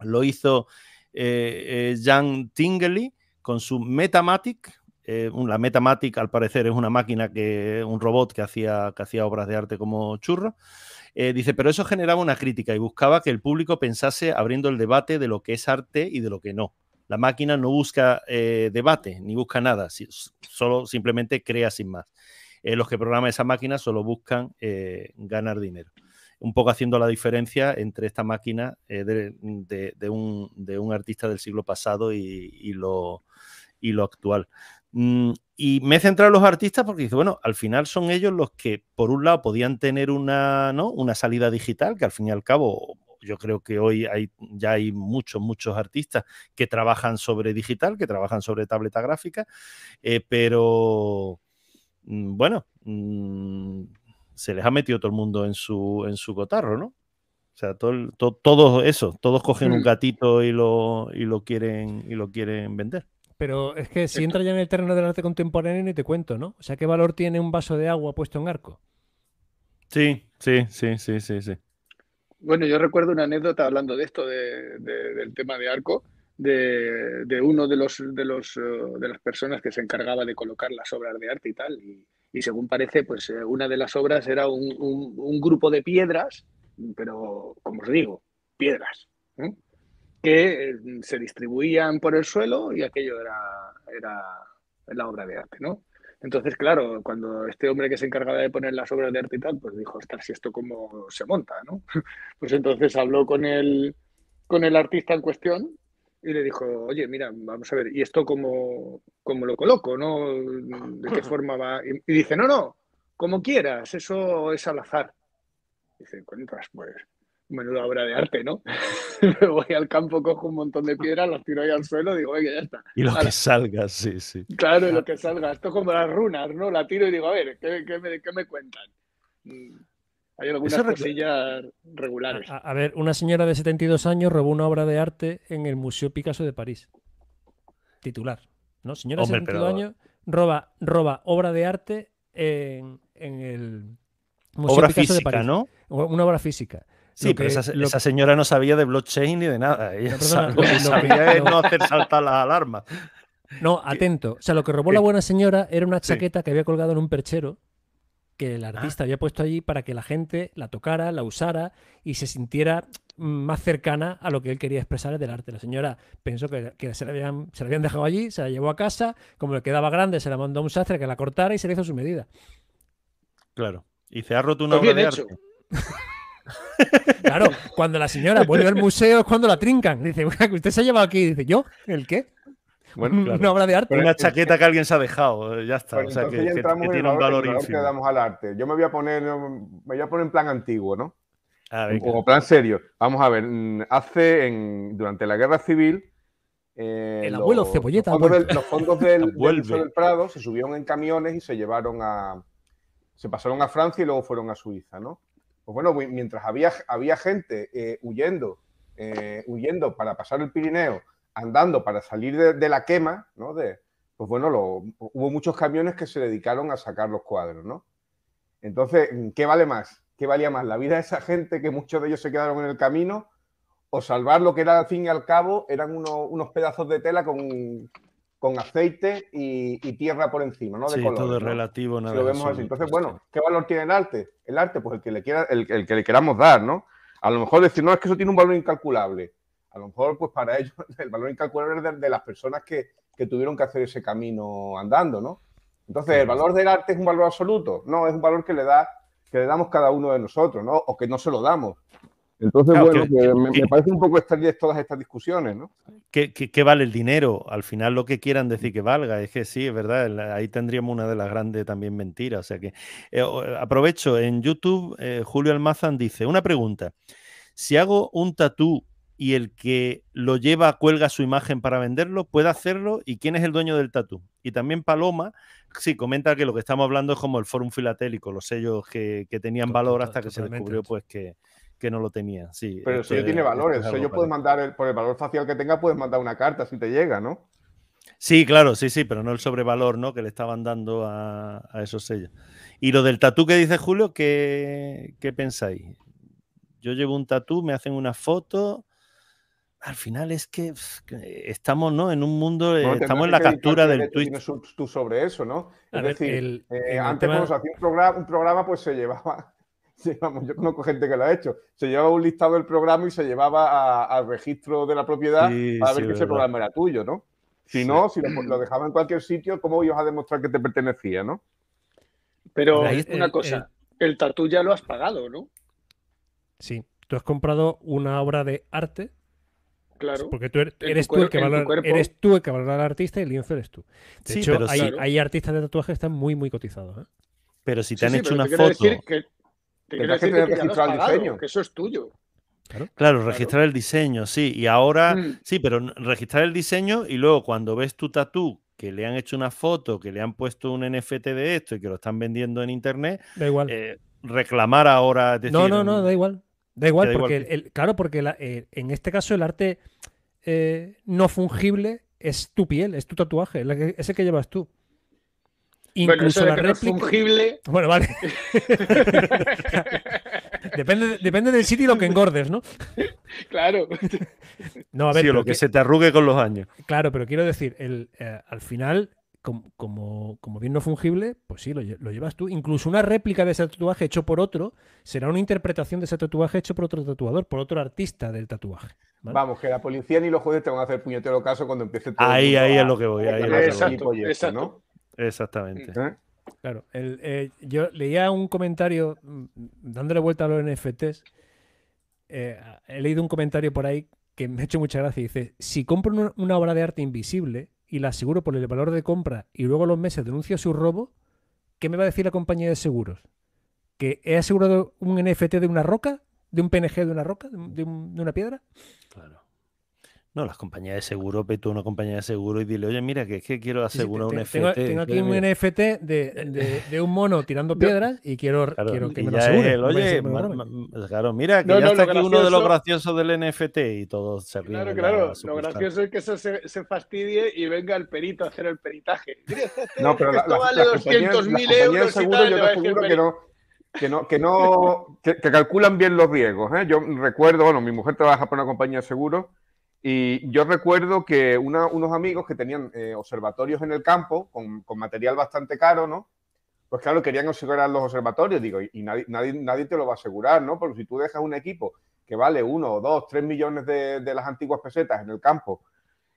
Lo hizo eh, Jan Tingley con su Metamatic. la Metamatic, al parecer, es una máquina que, un robot que hacía, que hacía obras de arte como churro. Dice, pero eso generaba una crítica y buscaba que el público pensase abriendo el debate de lo que es arte y de lo que no. La máquina no busca debate ni busca nada, si- solo simplemente crea sin más. Eh, los que programan esa máquina solo buscan eh, ganar dinero. Un poco haciendo la diferencia entre esta máquina eh, de, un, artista del siglo pasado y, lo, actual. Mm, y me he centrado en los artistas porque dice, bueno, al final son ellos los que, por un lado, podían tener una, salida digital, que al fin y al cabo, yo creo que hoy ya hay muchos, muchos artistas que trabajan sobre digital, que trabajan sobre tableta gráfica, pero bueno, mm, se les ha metido todo el mundo en su, en su cotarro, ¿no? O sea, todo, el- to- todos eso, todos cogen un Mm. gatito y lo, y lo quieren y lo quieren vender. Pero es que si entra ya en el terreno del arte contemporáneo ni te cuento, ¿no? O sea, ¿qué valor tiene un vaso de agua puesto en arco? Sí, sí, sí, sí, sí, sí. Bueno, yo recuerdo una anécdota hablando de esto, de- de- del tema de arco, de, uno de los, de los eh, de las personas que se encargaba de colocar las obras de arte y tal. Y, según parece, pues eh, una de las obras era un, un- grupo de piedras, pero como os digo, piedras, ¿eh? que se distribuían por el suelo y aquello era, era la obra de arte, ¿no? Entonces, claro, cuando este hombre que se encargaba de poner las obras de arte y tal, pues dijo, ostras, ¿y esto cómo se monta, no? Pues entonces habló con el, con el artista en cuestión y le dijo, oye, mira, vamos a ver, ¿y esto cómo, cómo lo coloco, no? ¿De qué forma va? Y, y dice, no, no, como quieras, eso es al azar. Dice, cuentas, pues, menuda obra de arte, ¿no? Me voy al campo, cojo un montón de piedras, las tiro ahí al suelo, digo, oye, ya está. Y lo que salga, sí, sí. Claro, y lo que salga. Esto es como las runas, ¿no? La tiro y digo, a ver, ¿qué, qué me, qué me cuentan? Hay algunas cosillas regulares. A, a ver, una señora de 72 años robó una obra de arte en el Museo Picasso de París. Titular. ¿No? Señora de Hombre, 72 pero- años roba, roba obra de arte en, en el Museo Obra Picasso de París. ¿no? Una obra física. Sí, Lo pero que- esa, lo- esa señora no sabía de blockchain ni de nada. Ella lo lo- que- sabía es no. hacer saltar las alarmas. No, atento. O sea, lo que robó ¿Qué? la buena señora era una Sí. chaqueta que había colgado en un perchero que Ah. el artista había puesto allí para que la gente la tocara, la usara y se sintiera más cercana a lo que él quería expresar del arte. La señora pensó que, que se, la habían, se la habían dejado allí, se la llevó a casa, como le quedaba grande, se la mandó a un sastre que la cortara y se le hizo su medida. Claro. Y se ha roto una Pues obra de hecho. arte. Claro, cuando la señora vuelve al museo es cuando la trincan. Dice, "Oiga, que usted se ha llevado aquí. Dice, ¿yo? ¿El qué? Bueno, claro. Una obra de arte. Una chaqueta que alguien se ha dejado. Ya está. Pero o sea, que, entonces ya que- entramos que en el tiene un valor, que damos al arte. Yo me voy a poner, me voy a poner en plan antiguo, ¿no? Ah, venga. Como plan serio. Vamos a ver, mm, hace en, durante la guerra civil. eh, El abuelo los- Cebolleta Los fondos, del, los fondos del, del Vuelve. Museo del Prado se subieron en camiones y se llevaron a. Se pasaron a Francia y luego fueron a Suiza, ¿no? Pues bueno, mi- mientras había, había gente eh, huyendo, eh, huyendo para pasar el Pirineo, andando para salir de, de la quema, ¿no? De, pues bueno, lo- hubo muchos camiones que se dedicaron a sacar los cuadros, ¿no? Entonces, ¿qué vale más? ¿Qué valía más? ¿La vida de esa gente que muchos de ellos se quedaron en el camino? ¿O salvar lo que era al fin y al cabo? Eran unos, unos pedazos de tela con, con aceite y, y tierra por encima, ¿no? De Sí, colores, todo ¿no? relativo. Si Nada lo vemos así. Entonces, bueno, ¿qué valor tiene el arte? El arte, pues el que le quiera, el, el que le queramos dar, ¿no? A lo mejor decir, no, es que eso tiene un valor incalculable. A lo mejor, pues para ellos, el valor incalculable es de, de las personas que, que tuvieron que hacer ese camino andando, ¿no? Entonces, ¿el valor del arte es un valor absoluto? No, es un valor que le da, que le damos cada uno de nosotros, ¿no? O que no se lo damos. Entonces, Claro, bueno, que- que me, que- me parece un poco estériles todas estas discusiones, ¿no? ¿Qué, qué- vale el dinero? Al final lo que quieran decir que valga. Es que sí, es verdad. Ahí tendríamos una de las grandes también mentiras. O sea que eh, aprovecho. En YouTube, eh, Julio Almazan dice, una pregunta. Si hago un tatú y el que lo lleva cuelga su imagen para venderlo, ¿puede hacerlo? ¿Y quién es el dueño del tatú? Y también Paloma, sí, comenta que lo que estamos hablando es como el Fórum Filatélico, los sellos que, que tenían valor hasta que se descubrió pues que, que no lo tenían. Sí, Pero el sello tiene es El sello parecido. mandar, el- por el valor facial que tenga, puedes mandar una carta si te llega, ¿no? Sí, claro, sí, sí, pero no el sobrevalor ¿no? que le estaban dando a, a esos sellos. Y lo del tatú que dice Julio, ¿qué, qué pensáis? Yo llevo un tatú, me hacen una foto. Al final es que, estamos ¿no? en un mundo, eh, Bueno, estamos tendrás en la captura del tweet. tienes tú- tú sobre eso, ¿no? A Es ver, decir, el- eh, el antes tema- cuando se hacía un programa, un programa, pues se llevaba, llevaba- yo conozco gente que lo ha hecho, se llevaba un listado del programa y se llevaba a- al registro de la propiedad Sí, para sí, ver que ese programa era tuyo, ¿no? Si Sí. no, si lo, lo dejaba en cualquier sitio, ¿cómo ibas a demostrar que te pertenecía, no? Pero una el- cosa, el tatú ya lo has pagado, ¿no? Sí, tú has comprado una obra de arte Claro. porque tú eres, tu eres tú el que valora, cuerpo. eres tú el que valora al artista y el lienzo eres tú. De Sí, hecho, pero hay, artistas de tatuaje que están muy, muy cotizados. ¿eh? Pero si te Sí, han sí, hecho una foto, decir que- te quiero que decir que registrado el pagado, diseño. que eso es tuyo. claro, registrar el diseño, sí. Y ahora, Mm. sí, pero registrar el diseño y luego cuando ves tu tatú, que le han hecho una foto, que le han puesto un NFT de esto y que lo están vendiendo en internet, Da igual. eh, reclamar ahora. no, no, no, da igual. Da igual, da igual porque, que- el- claro, porque la- eh, en este caso el arte eh, no fungible es tu piel, es tu tatuaje, es la que- es el que llevas tú. Bueno, Incluso eso de la que no es réplica. fungible. Bueno, vale. depende, depende del sitio y lo que engordes, ¿no? claro. No, a ver, sí, o pero lo que que- se te arrugue con los años. claro, pero quiero decir, el, eh, al final, com- como, como bien no fungible, pues sí, lo, lle- lo llevas tú. Incluso una réplica de ese tatuaje hecho por otro será una interpretación de ese tatuaje hecho por otro tatuador, por otro artista del tatuaje. ¿vale? Vamos, que la policía ni los jueces te van a hacer puñetero caso cuando empiece todo. el Ahí, mundo ahí a- es lo que voy. Ahí es lo que a- voy. Exacto, exacto. ¿no? Exactamente. ¿Eh? Claro, el- eh, yo leía un comentario mm, dándole vuelta a los NFTs. eh, he leído un comentario por ahí que me ha hecho mucha gracia. Dice: Si compro una obra de arte invisible y la aseguro por el valor de compra y luego a los meses denuncio su robo, ¿qué me va a decir la compañía de seguros? ¿Que he asegurado un NFT de una roca? ¿De un PNG de una roca? ¿De, un- de un- de una piedra? Claro. No, las compañías de seguro, ve tú a una compañía de seguro y dile, oye, mira, que es que quiero Sí, sí, asegurar te- un te- FT. tengo, tengo aquí un. NFT de, de- de un mono tirando piedras y quiero, Claro, quiero que y me lo asegure. el, no vaya a oye, que ma- roben". ma- claro, mira, que No, ya no, está aquí uno de los gracioso- graciosos del NFT y todos se ríen. Claro, claro. Lo gracioso es que eso se, se fastidie y venga el perito a hacer el peritaje. No, pero la- esto la- vale las compañías- las 200.000 compañías de euros y seguro tal, yo te aseguro que no, que no, que no, que, calculan bien los riesgos. ¿eh? Yo recuerdo, bueno, mi mujer trabaja por una compañía de seguros y yo recuerdo que unos amigos que tenían eh, observatorios en el campo con, material bastante caro, ¿no? Pues claro, querían asegurar los observatorios, digo, y nadie, nadie, nadie te lo va a asegurar, ¿no? Porque si tú dejas un equipo que vale uno, dos, tres millones de, de las antiguas pesetas en el campo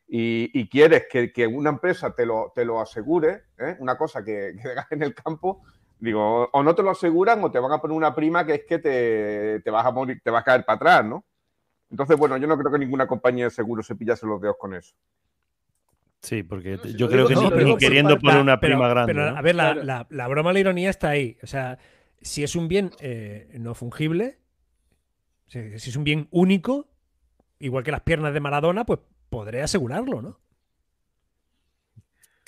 y, quieres que, una empresa te lo, te lo asegure, ¿eh? una cosa que, que dejas en el campo, digo, o no te lo aseguran o te van a poner una prima que es que te, te vas a morir, te vas a caer para atrás, ¿no? Entonces, bueno, yo no creo que ninguna compañía de seguros se pillase los dedos con eso. Sí, porque yo creo que ni, queriendo poner una prima grande. Pero, a ver, la, la, broma, la ironía está ahí. O sea, si es un bien eh, no fungible, si es un bien único, igual que las piernas de Maradona, pues podré asegurarlo, ¿no?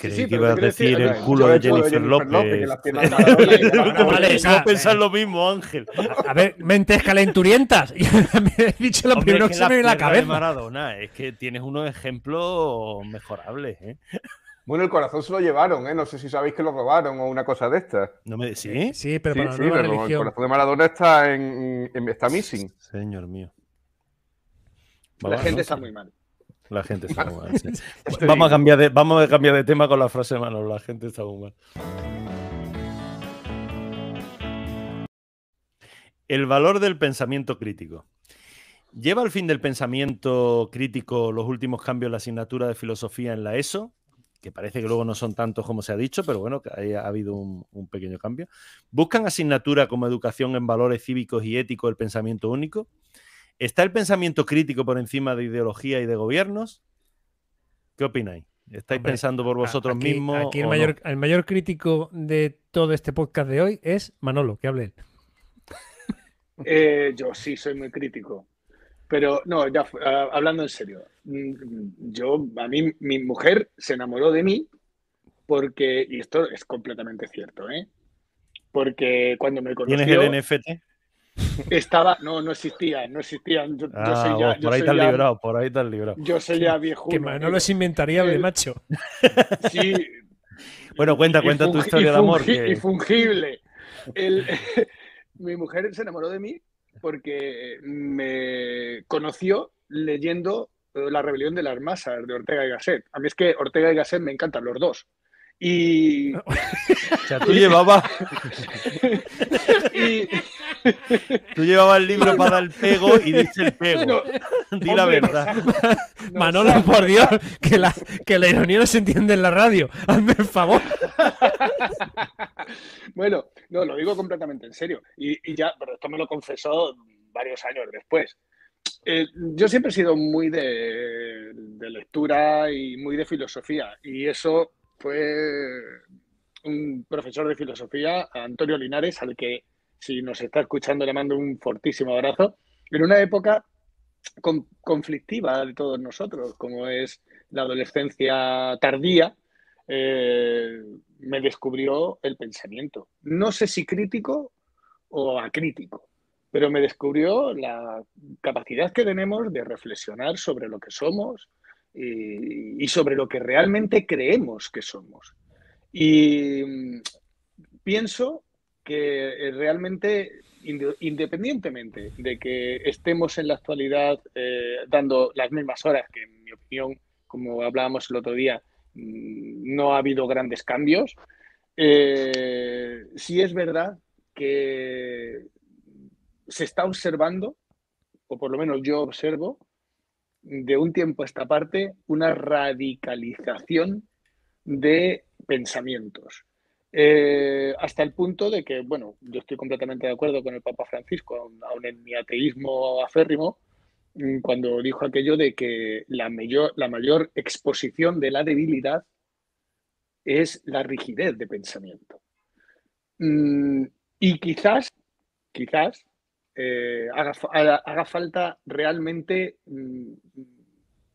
Creí que iba a decir el culo de Jennifer, López. vale, a pensar lo mismo, Ángel. A, ver, mentes calenturientas. me he dicho lo primero que, se me viene la cabeza. Maradona, es que tienes unos ejemplos mejorables, ¿eh? Bueno, el corazón se lo llevaron, ¿eh? No sé si sabéis que lo robaron o una cosa de estas. ¿No me... ¿Sí? Sí, pero para sí, pero el corazón de Maradona está en, está missing. Señor mío. La gente está muy mal. La gente está muy mal. vamos, a cambiar de, vamos a cambiar de tema con la frase mano. La gente está muy mal. El valor del pensamiento crítico. ¿Lleva al fin del pensamiento crítico los últimos cambios en la asignatura de filosofía en la ESO? Que parece que luego no son tantos como se ha dicho, pero bueno, que ha habido un, un pequeño cambio. ¿Buscan asignatura como educación en valores cívicos y éticos del pensamiento único? ¿Está el pensamiento crítico por encima de ideología y de gobiernos? ¿Qué opináis? ¿Estáis pensando por vosotros mismos? Aquí el mayor, el mayor crítico de todo este podcast de hoy es Manolo, que hable él. Eh, yo sí soy muy crítico. Pero no, ya hablando en serio, mm, yo, a mí, mi mujer se enamoró de mí porque, y esto es completamente cierto, ¿eh? Porque cuando me conoció... ¿Tienes el NFT? Estaba, no, no existían, no existían. Yo, ah, soy ya, por ahí te has librado, por ahí te has librado. Yo soy ya viejo. Que no es inventariable, macho. Sí. bueno, cuenta, cuenta tu historia de amor. Y fungible. mi mujer se enamoró de mí porque me conoció leyendo La rebelión de las masas de Ortega y Gasset. A mí es que Ortega y Gasset me encantan los dos. Y. o sea, tú llevabas. Tú llevabas el libro para dar el pego y dice el pego. Di la verdad. Manolo, por Dios, que la, que la ironía no se entiende en la radio. Hazme el favor. bueno, no, lo digo completamente en serio. Y, ya, pero esto me lo confesó varios años después. Eh, yo siempre he sido muy de, de lectura y muy de filosofía. Y eso fue un profesor de filosofía, Antonio Linares, al que si nos está escuchando le mando un fortísimo abrazo, en una época conflictiva de todos nosotros, como es la adolescencia tardía, eh, me descubrió el pensamiento. No sé si crítico o acrítico, pero me descubrió la capacidad que tenemos de reflexionar sobre lo que somos, y, sobre lo que realmente creemos que somos. Y mm, pienso que eh, realmente, independientemente de que estemos en la actualidad eh, dando las mismas horas, que en mi opinión, como hablábamos el otro día, mm, no ha habido grandes cambios, eh, sí es verdad que se está observando, o por lo menos yo observo, de un tiempo a esta parte una radicalización de pensamientos. Eh, hasta el punto de que, bueno, yo estoy completamente de acuerdo con el Papa Francisco, aún en mi ateísmo aférrimo, mm, cuando dijo aquello de que la mayor, la mayor exposición de la debilidad es la rigidez de pensamiento. Mm, y quizás, quizás, eh, haga, falta realmente mm,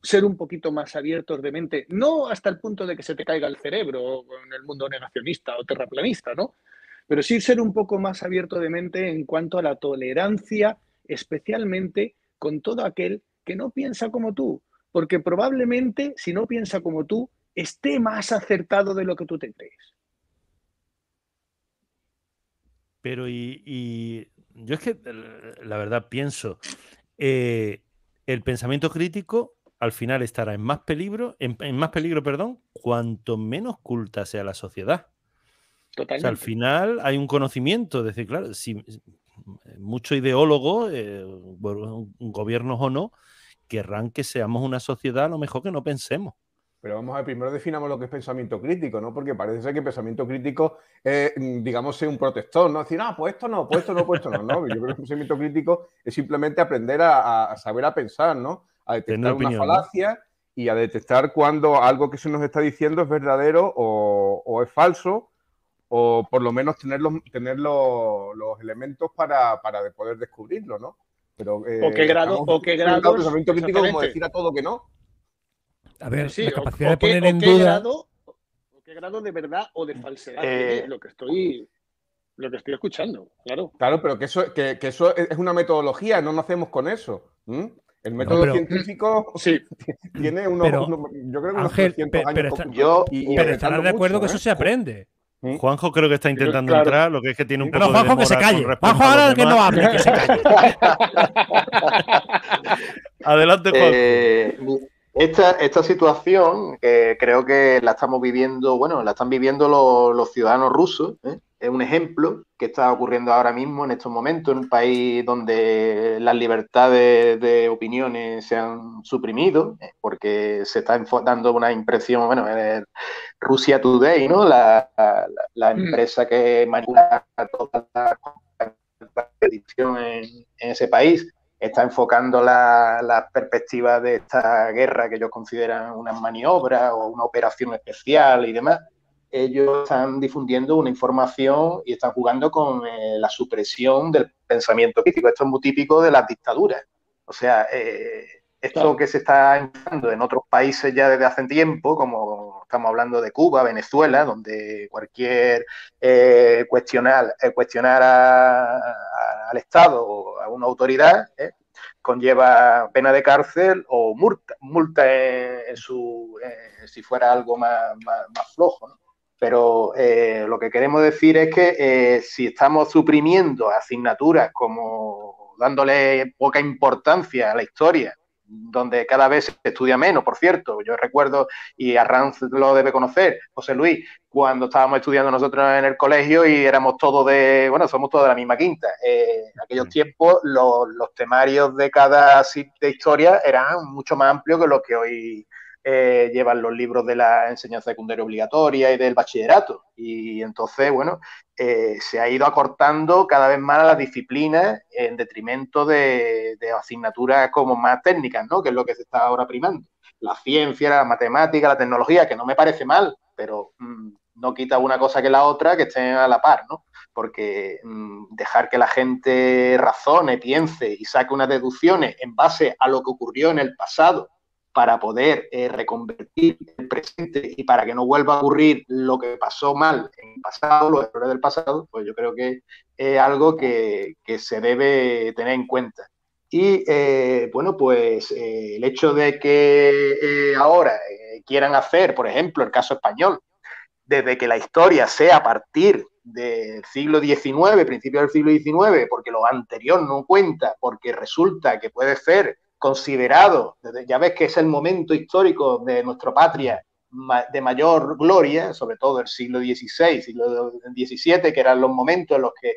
ser un poquito más abiertos de mente, no hasta el punto de que se te caiga el cerebro en el mundo negacionista o terraplanista, ¿no? Pero sí ser un poco más abierto de mente en cuanto a la tolerancia, especialmente con todo aquel que no piensa como tú, porque probablemente si no piensa como tú, esté más acertado de lo que tú te crees. Pero y, yo es que la verdad pienso, eh, el pensamiento crítico al final estará en más peligro, en, más peligro, perdón, cuanto menos culta sea la sociedad. Totalmente. al final hay un conocimiento, es decir, claro, si muchos ideólogos, eh, gobiernos o no, querrán que seamos una sociedad a lo mejor que no pensemos. Pero vamos a ver, primero definamos lo que es pensamiento crítico, ¿no? Porque parece ser que pensamiento crítico es, digamos, ser un protector, ¿no? Decir, ah, pues esto no, pues esto no, pues esto no, ¿no? Yo creo que el pensamiento crítico es simplemente aprender a, saber a pensar, ¿no? A detectar una falacia y a detectar cuando algo que se nos está diciendo es verdadero o, es falso, o por lo menos tener los, tener los, elementos para, poder descubrirlo, ¿no? Pero, eh, o qué grado, o qué grado. Pensamiento crítico como decir a todo que no. A ver, la capacidad de poner en duda. Grado, o qué grado de verdad o de falsedad eh, lo que estoy lo que estoy escuchando, claro. Claro, pero que eso, que, eso es una metodología, no nacemos con eso. El método científico sí. tiene unos, yo creo que unos Ángel, años. Pero, pero estarás de acuerdo que eso ¿eh? se aprende. Juanjo creo que está intentando entrar, lo que es que tiene un poco Pero Juanjo que se calle. Juanjo ahora que no hable, que se calle. Adelante, Juanjo. Eh, esta, esta situación creo que la estamos viviendo, bueno, la están viviendo los, ciudadanos rusos. ¿eh? Es un ejemplo que está ocurriendo ahora mismo en estos momentos en un país donde las libertades de opiniones se han suprimido, ¿eh? porque se está dando una impresión, bueno, Rusia Today, ¿no? La, la, mm. empresa que manipula toda la edición en, en ese país está enfocando la, la, perspectiva de esta guerra que ellos consideran una maniobra o una operación especial y demás, ellos están difundiendo una información y están jugando con eh, la supresión del pensamiento crítico. Esto es muy típico de las dictaduras. O sea, eh, esto que se está enfocando en otros países ya desde hace tiempo, como estamos hablando de Cuba, Venezuela, donde cualquier eh, cuestionar, cuestionar al Estado o a una autoridad conlleva pena de cárcel o multa, multa en, su, si fuera algo más, más, flojo. Pero eh, lo que queremos decir es que eh, si estamos suprimiendo asignaturas como dándole poca importancia a la historia, donde cada vez se estudia menos, por cierto. Yo recuerdo, y Arranz lo debe conocer, José Luis, cuando estábamos estudiando nosotros en el colegio y éramos todos de, bueno, somos todos de la misma quinta. Eh, en aquellos tiempos los, los, temarios de cada de historia eran mucho más amplios que los que hoy eh, llevan los libros de la enseñanza secundaria obligatoria y del bachillerato. Y entonces, bueno, eh, se ha ido acortando cada vez más las disciplinas en detrimento de, asignaturas como más técnicas, ¿no? Que es lo que se está ahora primando. La ciencia, la matemática, la tecnología, que no me parece mal, pero mm, no quita una cosa que la otra que estén a la par, ¿no? Porque mm, dejar que la gente razone, piense y saque unas deducciones en base a lo que ocurrió en el pasado para poder eh, reconvertir el presente y para que no vuelva a ocurrir lo que pasó mal en el pasado, los errores del pasado, pues yo creo que es algo que, se debe tener en cuenta. Y eh, bueno, pues eh, el hecho de que ahora quieran hacer, por ejemplo, el caso español, desde que la historia sea a partir del siglo XIX, principio del siglo XIX, porque lo anterior no cuenta, porque resulta que puede ser considerado, ya ves que es el momento histórico de nuestra patria de mayor gloria, sobre todo el siglo XVI, siglo XVII, que eran los momentos en los que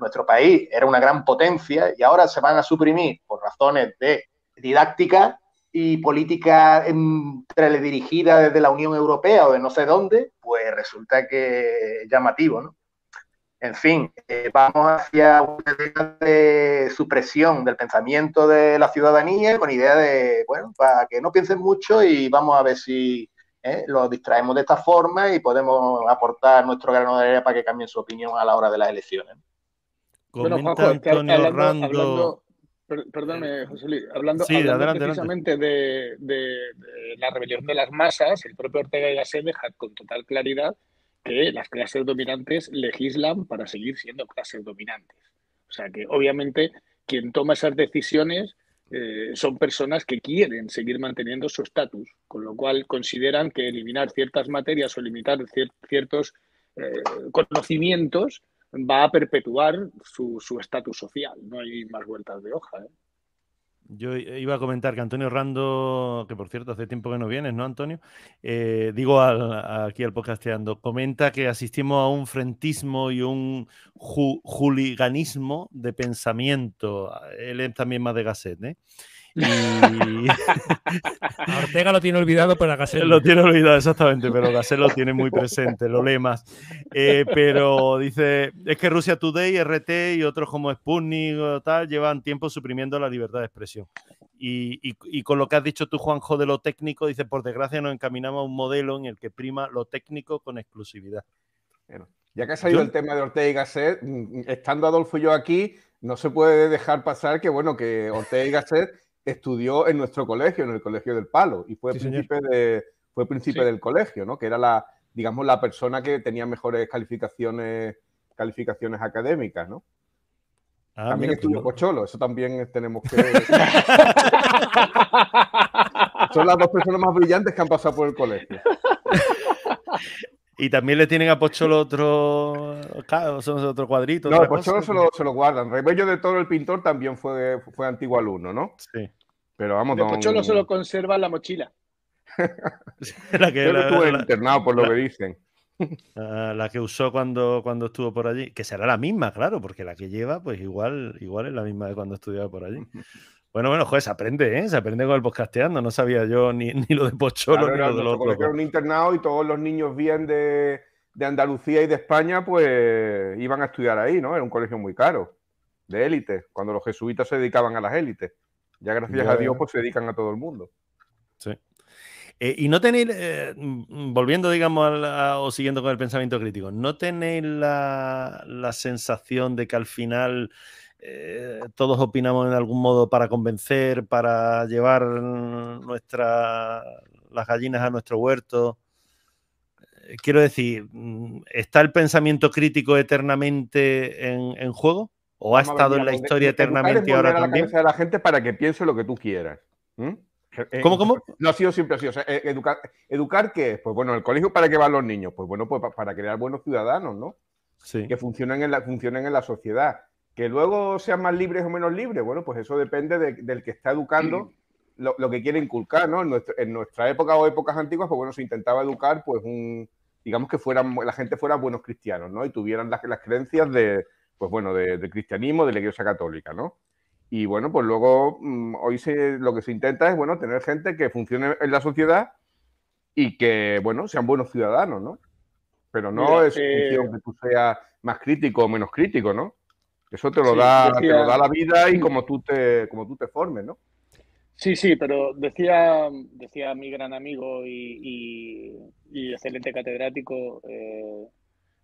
nuestro país era una gran potencia y ahora se van a suprimir por razones de didáctica y política dirigida desde la Unión Europea o de no sé dónde, pues resulta que es llamativo, ¿no? En fin, eh, vamos hacia una idea de supresión del pensamiento de la ciudadanía con idea de, bueno, para que no piensen mucho y vamos a ver si eh, los distraemos de esta forma y podemos aportar nuestro grano de arena para que cambien su opinión a la hora de las elecciones. Bueno, Juanjo, Antonio hablando, perdóname, José Luis, hablando, precisamente De, de, la rebelión de las masas, el propio Ortega y Gasset deja con total claridad que las clases dominantes legislan para seguir siendo clases dominantes. O sea que obviamente quien toma esas decisiones eh, son personas que quieren seguir manteniendo su estatus, con lo cual consideran que eliminar ciertas materias o limitar ciertos eh, conocimientos va a perpetuar su estatus social. No hay más vueltas de hoja. ¿eh? Yo iba a comentar que Antonio Rando, que por cierto hace tiempo que no vienes, ¿no, Antonio? Eh, digo aquí al podcasteando, comenta que asistimos a un frentismo y un ju juliganismo de pensamiento. Él es también más de Gasset, ¿eh? Y... Ortega lo tiene olvidado, pero Gasset. Lo tiene olvidado, exactamente, pero Gasset lo tiene muy presente, lo lee más. Eh, pero dice: es que Rusia Today, RT y otros como Sputnik o tal llevan tiempo suprimiendo la libertad de expresión. Y, y, con lo que has dicho tú, Juanjo, de lo técnico, dice: por desgracia nos encaminamos a un modelo en el que prima lo técnico con exclusividad. Bueno, ya que ha salido el tema de Ortega y Gasset, mm, estando Adolfo y yo aquí, no se puede dejar pasar que, bueno, que Ortega y Gasset estudió en nuestro colegio, en el Colegio del Palo, y fue príncipe, de, fue príncipe del colegio, ¿no? Que era la, digamos, la persona que tenía mejores calificaciones, calificaciones académicas, ¿no? Ah, también estudió Pocholo, eso también tenemos que. Son las dos personas más brillantes que han pasado por el colegio. Y también le tienen a Pocholo otro, son otro cuadrito. No, a Pocholo se lo, se lo, guardan. Rebello de todo el pintor también fue, fue antiguo alumno, ¿no? Sí. Pero vamos, de Pocholo se lo conserva en la mochila. la que, Yo la, estuve internado, por lo que dicen. La que usó cuando, cuando estuvo por allí, que será la misma, claro, porque la que lleva, pues igual, igual es la misma de cuando estudiaba por allí. Bueno, bueno, joder, se aprende, ¿eh? Se aprende con el podcasteando. No sabía yo ni, lo de Pocholo ni lo de los un internado y todos los niños bien de, Andalucía y de España, pues iban a estudiar ahí, ¿no? Era un colegio muy caro, de élite, cuando los jesuitas se dedicaban a las élites. Ya gracias a Dios, pues se dedican a todo el mundo. Sí. Eh, y no tenéis, eh, volviendo, digamos, o siguiendo con el pensamiento crítico, ¿no tenéis la, la sensación de que al final eh, todos opinamos en algún modo para convencer, para llevar nuestra, las gallinas a nuestro huerto. Eh, quiero decir, mm, ¿está el pensamiento crítico eternamente en, juego? ¿O ha estado en la historia eternamente y ahora también? A la gente para que piense lo que tú quieras. Eh, ¿Cómo, cómo? No ha sido siempre así. O sea, educar, ¿Educar qué es? Pues bueno, ¿el colegio para qué van los niños? Pues bueno, pues para crear buenos ciudadanos, ¿no? Sí. Que funcionen en la, funcionen en la sociedad. Que luego sean más libres o menos libres, bueno, pues eso depende del que está educando lo, que quiere inculcar, ¿no? En, nuestra época o épocas antiguas, pues bueno, se intentaba educar, pues un, digamos que fueran, la gente fuera buenos cristianos, ¿no? Y tuvieran las, las creencias de, pues bueno, de, cristianismo, de la Iglesia Católica, ¿no? Y bueno, pues luego mm, hoy se, lo que se intenta es, bueno, tener gente que funcione en la sociedad y que, bueno, sean buenos ciudadanos, ¿no? Pero no es eh, función que tú seas más crítico o menos crítico, ¿no? Eso te lo, da, da la vida y como tú te, como tú te formes, ¿no? Sí, sí, pero decía, decía mi gran amigo y, excelente catedrático eh,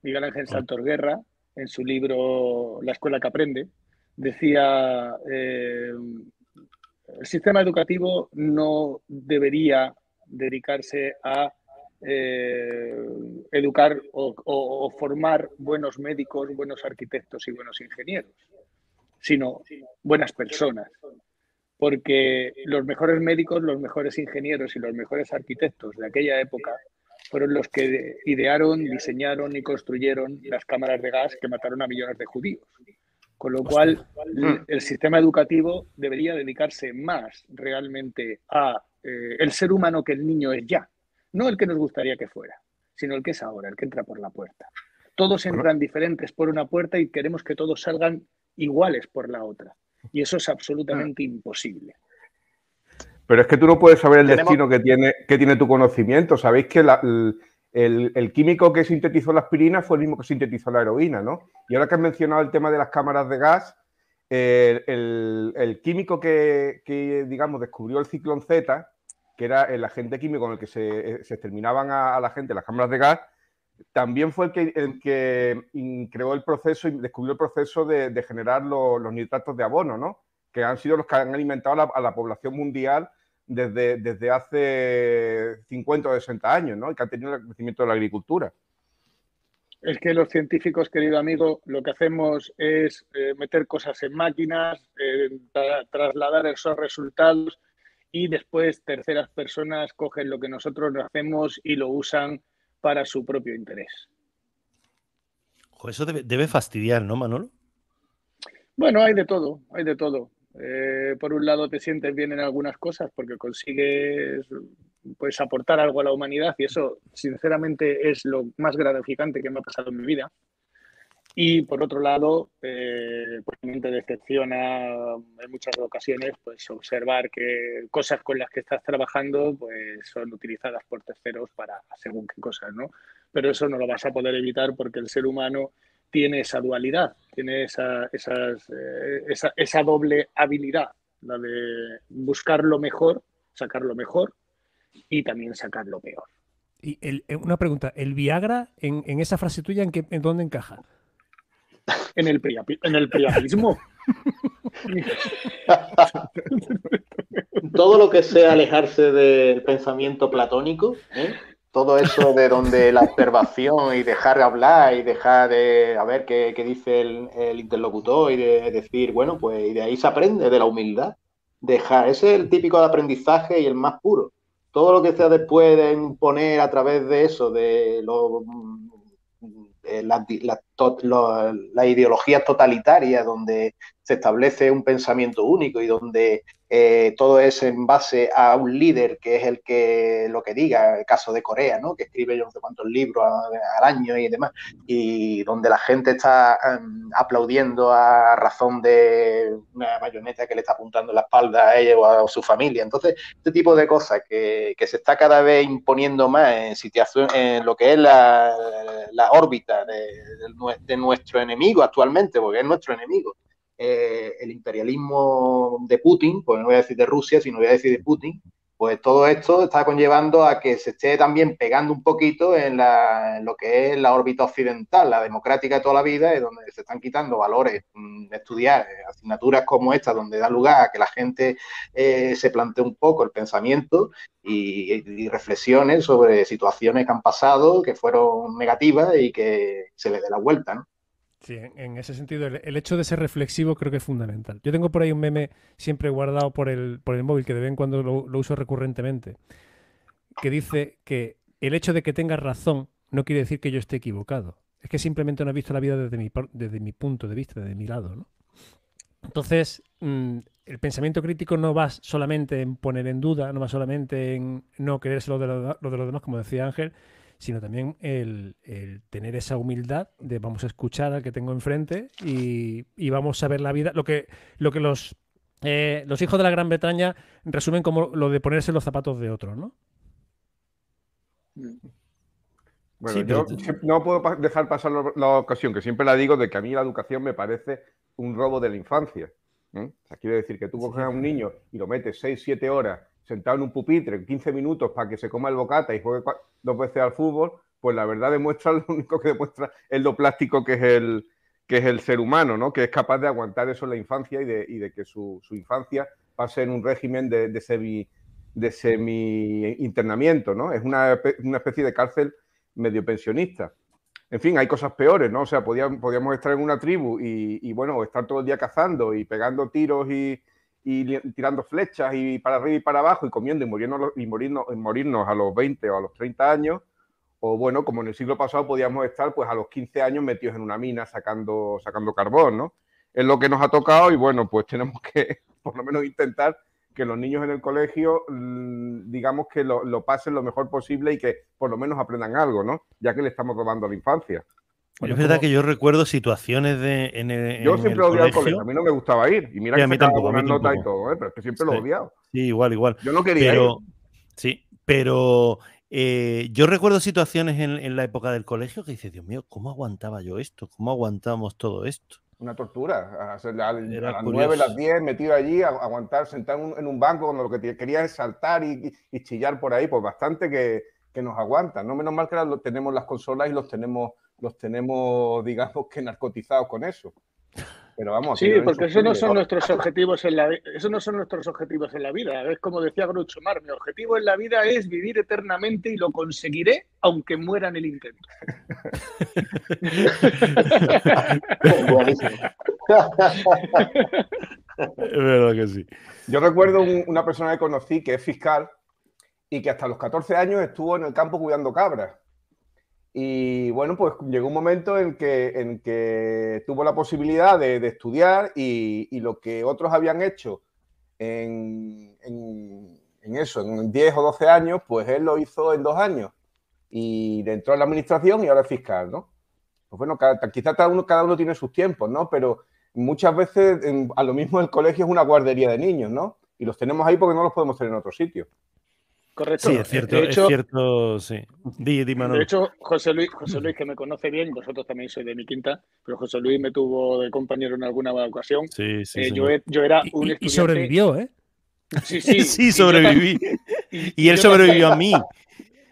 Miguel Ángel Santos Guerra en su libro La escuela que aprende, decía eh, el sistema educativo no debería dedicarse a eh, educar o, formar buenos médicos, buenos arquitectos y buenos ingenieros, sino buenas personas. Porque los mejores médicos, los mejores ingenieros y los mejores arquitectos de aquella época fueron los que idearon, diseñaron y construyeron las cámaras de gas que mataron a millones de judíos. Con lo cual, el sistema educativo debería dedicarse más realmente a eh, el ser humano que el niño es ya, no el que nos gustaría que fuera, sino el que es ahora, el que entra por la puerta. Todos entran diferentes por una puerta y queremos que todos salgan iguales por la otra. Y eso es absolutamente imposible. Pero es que tú no puedes saber el destino que tiene, que tiene tu conocimiento. Sabéis que el, químico que sintetizó la aspirina fue el mismo que sintetizó la heroína, ¿no? Y ahora que has mencionado el tema de las cámaras de gas, el, químico que, que, digamos, descubrió el ciclón Z, que era el agente químico con el que se, eh, exterminaban a, la gente las cámaras de gas, también fue el que, el que creó el proceso y descubrió el proceso de, generar los nitratos de abono, ¿no? que han sido los que han alimentado a la, población mundial desde, desde, hace 50 o 60 años, ¿no? y que han tenido el crecimiento de la agricultura. Es que los científicos, querido amigo, lo que hacemos es eh, meter cosas en máquinas, eh, trasladar esos resultados y después terceras personas cogen lo que nosotros hacemos y lo usan para su propio interés. eso debe, fastidiar, ¿no, Manolo? Bueno, hay de todo, hay de todo. Eh, por un lado te sientes bien en algunas cosas porque consigues pues, aportar algo a la humanidad y eso sinceramente es lo más gratificante que me ha pasado en mi vida. Y por otro lado, eh, pues te decepciona en muchas ocasiones pues, observar que cosas con las que estás trabajando pues, son utilizadas por terceros para según qué cosas, ¿no? Pero eso no lo vas a poder evitar porque el ser humano tiene esa dualidad, tiene esa, esas, eh, esa, esa, doble habilidad, la de buscar lo mejor, sacar lo mejor y también sacar lo peor. Y el, eh, una pregunta, ¿el Viagra en, en esa frase tuya en, qué, en dónde encaja? En el, en el priapismo. Todo lo que sea alejarse del pensamiento platónico, ¿eh? todo eso de donde la observación y dejar hablar y dejar de a ver qué, dice el, interlocutor y de decir, bueno, pues y de ahí se aprende, de la humildad. Dejar, ese es el típico de aprendizaje y el más puro. Todo lo que sea después de imponer a través de eso, de lo eh, las, la, ideologías totalitarias donde se establece un pensamiento único y donde eh, todo es en base a un líder que es el que lo que diga, el caso de Corea, ¿no? que escribe yo no sé cuántos libros al año y demás, y donde la gente está em, aplaudiendo a razón de una bayoneta que le está apuntando la espalda a ella o a su familia. Entonces, este tipo de cosas que, se está cada vez imponiendo más en, situación, en lo que es la, órbita de nuestro enemigo actualmente, porque es nuestro enemigo eh, el imperialismo de Putin, pues no voy a decir de Rusia, sino voy a decir de Putin, pues todo esto está conllevando a que se esté también pegando un poquito en, lo que es la órbita occidental, la democrática de toda la vida, y donde se están quitando valores mm, de estudiar eh, asignaturas como esta, donde da lugar a que la gente eh, se plantee un poco el pensamiento y, y, reflexiones sobre situaciones que han pasado, que fueron negativas y que se le dé la vuelta, ¿no? Sí, en ese sentido, el, hecho de ser reflexivo creo que es fundamental. Yo tengo por ahí un meme siempre guardado por el, por el móvil, que de vez en cuando lo, uso recurrentemente, que dice que el hecho de que tengas razón no quiere decir que yo esté equivocado. Es que simplemente no he visto la vida desde mi, desde mi punto de vista, desde mi lado. ¿no? Entonces, mm, el pensamiento crítico no va solamente en poner en duda, no va solamente en no creerse lo de, lo de los demás, como decía Ángel, sino también el, tener esa humildad de vamos a escuchar al que tengo enfrente y, vamos a ver la vida. Lo que, lo que los, eh, los hijos de la Gran Bretaña resumen como lo de ponerse los zapatos de otro, ¿no? Bueno, yo no puedo dejar pasar la ocasión, que siempre la digo, de que a mí la educación me parece un robo de la infancia. ¿eh? O sea, quiero decir que tú coges a un niño y lo metes 6, 7 horas sentado en un pupitre 15 minutos para que se coma el bocata y juegue dos veces al fútbol, pues la verdad demuestra, lo único que demuestra es lo plástico que es el, que es el ser humano, ¿no? Que es capaz de aguantar eso en la infancia y de, que su, infancia pase en un régimen de, semi, de internamiento, ¿no? Es una, especie de cárcel medio pensionista. En fin, hay cosas peores, ¿no? O sea, podíamos, podíamos estar en una tribu y, y, bueno, estar todo el día cazando y pegando tiros y, y tirando flechas y para arriba y para abajo y comiendo y, muriendo, y morirnos, morirnos a los 20 o a los 30 años, o bueno, como en el siglo pasado podíamos estar pues a los 15 años metidos en una mina sacando, sacando carbón, ¿no? Es lo que nos ha tocado y bueno, pues tenemos que por lo menos intentar que los niños en el colegio, mm, digamos que lo, lo pasen lo mejor posible y que por lo menos aprendan algo, ¿no? Ya que le estamos robando la infancia es verdad que yo recuerdo situaciones de. En el, yo siempre he odiado el colegio. A mí no me gustaba ir. Y mira que a mí tampoco, nota y todo, ¿eh? pero es que siempre lo he odiado. Sí, igual, igual. Yo no quería pero, ir. Sí, pero eh, yo recuerdo situaciones en, la época del colegio que dices, Dios mío, ¿cómo aguantaba yo esto? ¿Cómo aguantamos todo esto? Una tortura. A, las 9, las 10, metido allí, aguantar, sentado en un, banco cuando lo que quería es saltar y, chillar por ahí, pues bastante que, que nos aguanta. No menos mal que tenemos las consolas y los tenemos los tenemos, digamos, que narcotizados con eso. Pero vamos. Sí, porque esos no son nuestros objetivos en la eso no son nuestros objetivos en la vida. Es como decía Groucho Mar, mi objetivo en la vida es vivir eternamente y lo conseguiré aunque muera en el intento. es verdad que sí. Yo recuerdo una persona que conocí que es fiscal y que hasta los 14 años estuvo en el campo cuidando cabras Y bueno, pues llegó un momento en que, en que tuvo la posibilidad de, estudiar y, lo que otros habían hecho en, eso, en 10 o 12 años, pues él lo hizo en dos años. Y entró en la administración y ahora es fiscal, ¿no? Pues bueno, quizás cada uno, cada uno tiene sus tiempos, ¿no? Pero muchas veces a lo mismo el colegio es una guardería de niños, ¿no? Y los tenemos ahí porque no los podemos tener en otro sitio. Correcto. Sí, es cierto, es cierto, sí. Di, de hecho, José Luis, José Luis, que me conoce bien, vosotros también sois de mi quinta, pero José Luis me tuvo de compañero en alguna ocasión. Sí, sí. Eh, yo, yo, era un estudiante... Y sobrevivió, ¿eh? Sí, sí. sí, sobreviví. Y, él sobrevivió a mí.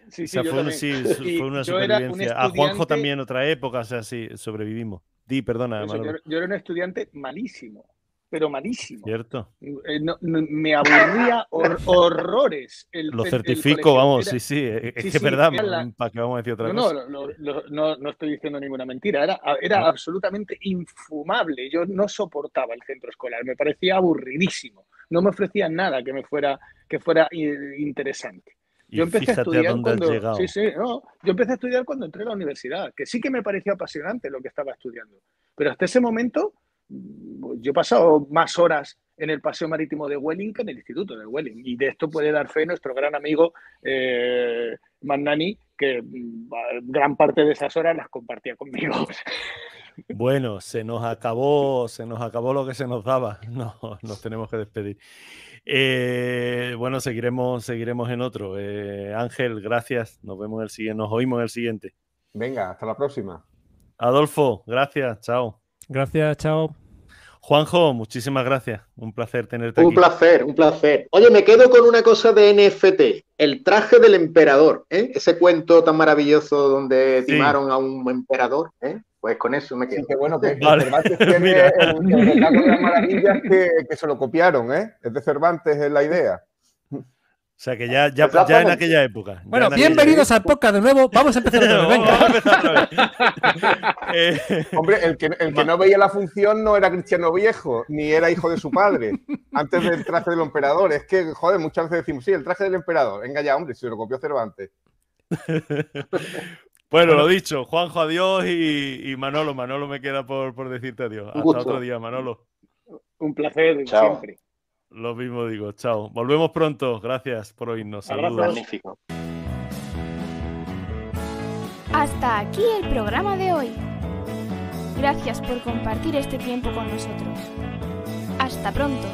Sí, sí, fue, sí, fue, una supervivencia. A Juanjo también otra época, o sea, sí, sobrevivimos. Di, perdona. yo, yo, era un estudiante malísimo pero malísimo. Cierto. Eh, me aburría horrores. Lo certifico, vamos, sí, sí, es que es verdad, ¿para qué vamos a decir otra no, cosa? No, no, no, estoy diciendo ninguna mentira, era, era absolutamente infumable. Yo no soportaba el centro escolar, me parecía aburridísimo. No me ofrecían nada que me fuera, que fuera interesante. Yo empecé a estudiar cuando, sí, sí, no, yo empecé a estudiar cuando entré a la universidad, que sí que me parecía apasionante lo que estaba estudiando, pero hasta ese momento yo he pasado más horas en el paseo marítimo de Welling que en el instituto de Welling. Y de esto puede dar fe nuestro gran amigo eh, Magnani, que mm, gran parte de esas horas las compartía conmigo. Bueno, se nos acabó, se nos acabó lo que se nos daba. No, nos tenemos que despedir. Eh, bueno, seguiremos, seguiremos en otro. Eh, Ángel, gracias. Nos vemos en el siguiente, nos oímos en el siguiente. Venga, hasta la próxima. Adolfo, gracias, chao. Gracias, chao. Juanjo, muchísimas gracias. Un placer tenerte aquí. Un placer, un placer. Oye, me quedo con una cosa de NFT, el traje del emperador, ¿eh? ese cuento tan maravilloso donde timaron a un emperador, ¿eh? Pues con eso me quedo. Sí, bueno, que Cervantes tiene el, el, de las maravillas que, que, se lo copiaron, ¿eh? Es de Cervantes, es la idea. O sea que ya, ya, ya en aquella época. Bueno, bienvenidos a Poca de nuevo. Vamos a empezar otra vez. Venga. Vamos a empezar otra vez. Eh, Hombre, el que, el que no veía la función no era cristiano viejo, ni era hijo de su padre, antes del traje del emperador. Es que, joder, muchas veces decimos, sí, el traje del emperador. Venga ya, hombre, si lo copió Cervantes. Bueno, lo dicho, Juanjo, adiós y, Manolo. Manolo me queda por, por decirte adiós. Hasta otro día, Manolo. Un placer siempre. Lo mismo digo, chao. Volvemos pronto. Gracias por oírnos. Saludos. Magnífico. Hasta aquí el programa de hoy. Gracias por compartir este tiempo con nosotros. Hasta pronto.